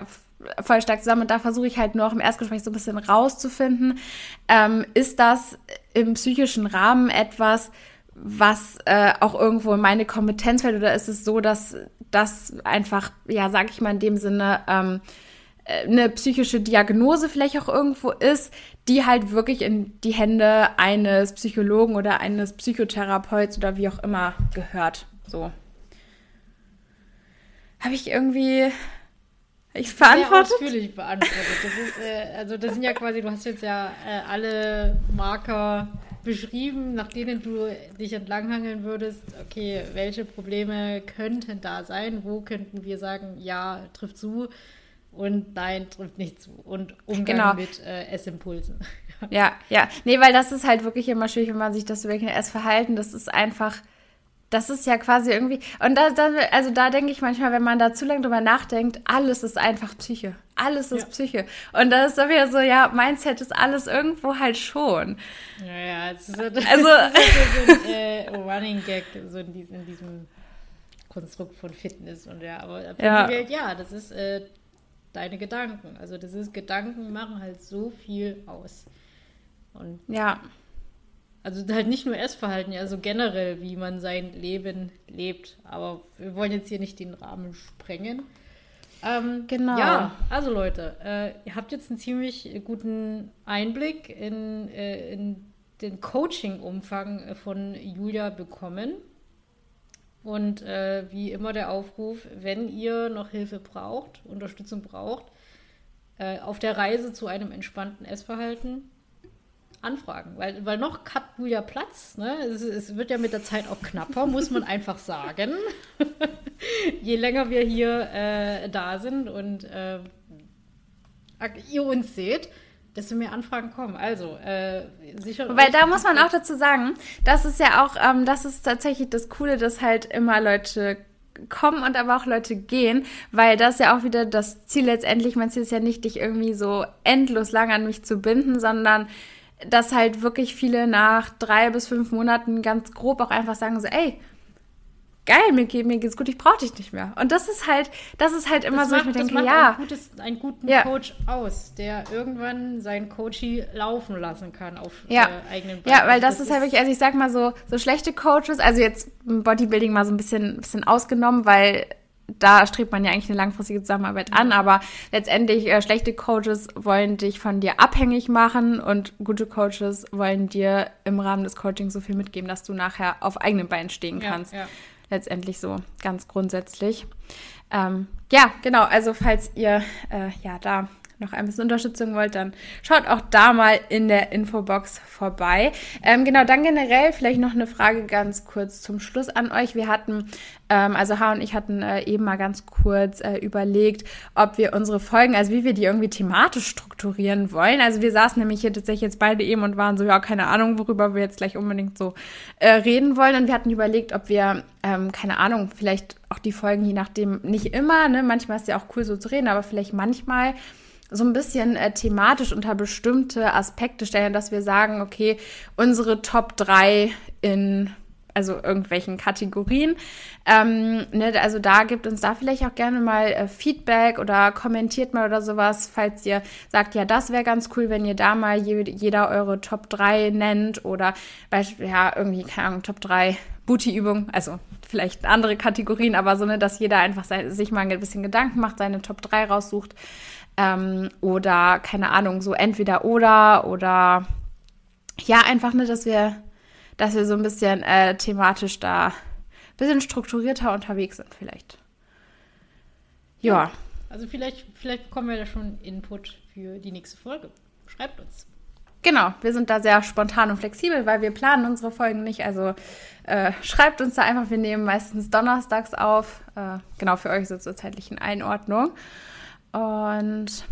voll stark zusammen. Und da versuche ich halt nur auch im Erstgespräch so ein bisschen rauszufinden, ähm, ist das im psychischen Rahmen etwas, was äh, auch irgendwo in meine Kompetenz fällt, oder ist es so, dass das einfach, ja, sag ich mal in dem Sinne, ähm, eine psychische Diagnose vielleicht auch irgendwo ist, die halt wirklich in die Hände eines Psychologen oder eines Psychotherapeuten oder wie auch immer gehört. So. Habe ich irgendwie ich verantwortet? Sehr ausführlich beantwortet. Das ist, äh, also das sind ja quasi, du hast jetzt ja äh, alle Marker beschrieben, nach denen du dich entlanghangeln würdest. Okay, welche Probleme könnten da sein? Wo könnten wir sagen, ja, trifft zu? Und nein, trifft nicht zu. Und Umgang genau. mit äh, Essimpulsen. ja, ja. Nee, weil das ist halt wirklich immer schwierig, wenn man sich das überlegt. Essverhalten, das ist einfach, das ist ja quasi irgendwie. Und da, da, also da denke ich manchmal, wenn man da zu lange drüber nachdenkt, alles ist einfach Psyche. Alles ist ja. Psyche. Und da ist dann wieder so, ja, Mindset ist alles irgendwo halt schon. Ja, ja, es ist, also, das ist so ein äh, Running Gag, so in diesem, in diesem Konstrukt von Fitness und ja, aber ja, ja das ist äh, deine Gedanken. Also das ist, Gedanken machen halt so viel aus. Und ja. Also halt nicht nur Essverhalten, also generell, wie man sein Leben lebt. Aber wir wollen jetzt hier nicht den Rahmen sprengen. Ähm, genau. Ja, also Leute, äh, ihr habt jetzt einen ziemlich guten Einblick in, äh, in den Coaching-Umfang von Julia bekommen. Und äh, wie immer der Aufruf, wenn ihr noch Hilfe braucht, Unterstützung braucht, äh, auf der Reise zu einem entspannten Essverhalten anfragen. Weil, weil noch hat Julia Platz. Ne? Es, es, wird ja mit der Zeit auch knapper, muss man einfach sagen. Je länger wir hier äh, da sind und äh, ihr uns seht, desto mehr Anfragen kommen. Also, äh, sicher. Weil da muss man auch dazu sagen, das ist ja auch, ähm, das ist tatsächlich das Coole, dass halt immer Leute kommen und aber auch Leute gehen, weil das ja auch wieder das Ziel letztendlich, mein Ziel ist ja nicht, dich irgendwie so endlos lang an mich zu binden, sondern dass halt wirklich viele nach drei bis fünf Monaten ganz grob auch einfach sagen so, ey, geil, mir, geht, mir geht's gut, ich brauche dich nicht mehr. Und das ist halt, das ist halt immer das so, macht, ich mir denke, ja. Ein gutes, einen guten ja. Coach aus, der irgendwann seinen Coachy laufen lassen kann auf ja. äh, eigenen Beinen. Ja, weil das, das ist halt wirklich, also ich sag mal so, so schlechte Coaches, also jetzt Bodybuilding mal so ein bisschen, bisschen ausgenommen, weil da strebt man ja eigentlich eine langfristige Zusammenarbeit an, aber letztendlich äh, schlechte Coaches wollen dich von dir abhängig machen und gute Coaches wollen dir im Rahmen des Coachings so viel mitgeben, dass du nachher auf eigenen Beinen stehen kannst. Ja, ja letztendlich so ganz grundsätzlich. Ähm, ja, genau, also falls ihr äh, ja da noch ein bisschen Unterstützung wollt, dann schaut auch da mal in der Infobox vorbei. Ähm, genau, dann generell vielleicht noch eine Frage ganz kurz zum Schluss an euch. Wir hatten, ähm, also H und ich hatten äh, eben mal ganz kurz äh, überlegt, ob wir unsere Folgen, also wie wir die irgendwie thematisch strukturieren wollen. Also wir saßen nämlich hier tatsächlich jetzt beide eben und waren so, ja, keine Ahnung, worüber wir jetzt gleich unbedingt so äh, reden wollen. Und wir hatten überlegt, ob wir, ähm, keine Ahnung, vielleicht auch die Folgen, je nachdem, nicht immer, ne, manchmal ist ja auch cool so zu reden, aber vielleicht manchmal so ein bisschen äh, thematisch unter bestimmte Aspekte stellen, dass wir sagen, okay, unsere Top 3 in also irgendwelchen Kategorien. Ähm, ne, also da gibt uns da vielleicht auch gerne mal äh, Feedback oder kommentiert mal oder sowas, falls ihr sagt, ja, das wäre ganz cool, wenn ihr da mal je, jeder eure Top 3 nennt oder beispielsweise, ja, irgendwie, keine Ahnung, Top 3 Booty-Übung, also vielleicht andere Kategorien, aber so, ne, dass jeder einfach sich mal ein bisschen Gedanken macht, seine Top 3 raussucht. Ähm, oder, keine Ahnung, so entweder oder oder ja, einfach, ne, dass wir dass wir so ein bisschen äh, thematisch da ein bisschen strukturierter unterwegs sind vielleicht. Ja. ja. Also vielleicht, vielleicht bekommen wir da schon Input für die nächste Folge. Schreibt uns. Genau, wir sind da sehr spontan und flexibel, weil wir planen unsere Folgen nicht. Also äh, schreibt uns da einfach, wir nehmen meistens donnerstags auf. Äh, genau, für euch ist es zur zeitlichen Einordnung. Und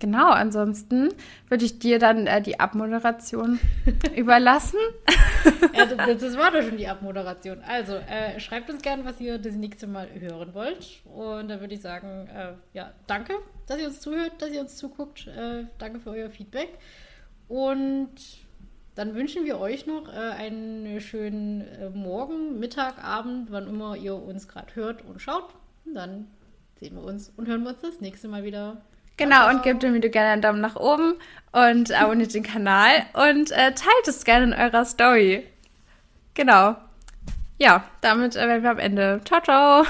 Genau, ansonsten würde ich dir dann äh, die Abmoderation überlassen. ja, das, das, war doch schon die Abmoderation. Also, äh, schreibt uns gerne, was ihr das nächste Mal hören wollt. Und dann würde ich sagen, äh, ja, danke, dass ihr uns zuhört, dass ihr uns zuguckt. Äh, danke für euer Feedback. Und dann wünschen wir euch noch äh, einen schönen äh, Morgen, Mittag, Abend, wann immer ihr uns gerade hört und schaut. Und dann sehen wir uns und hören wir uns das nächste Mal wieder. Genau, und gebt dem Video gerne einen Daumen nach oben und abonniert den Kanal und äh, teilt es gerne in eurer Story. Genau. Ja, damit äh, werden wir am Ende. Ciao, ciao.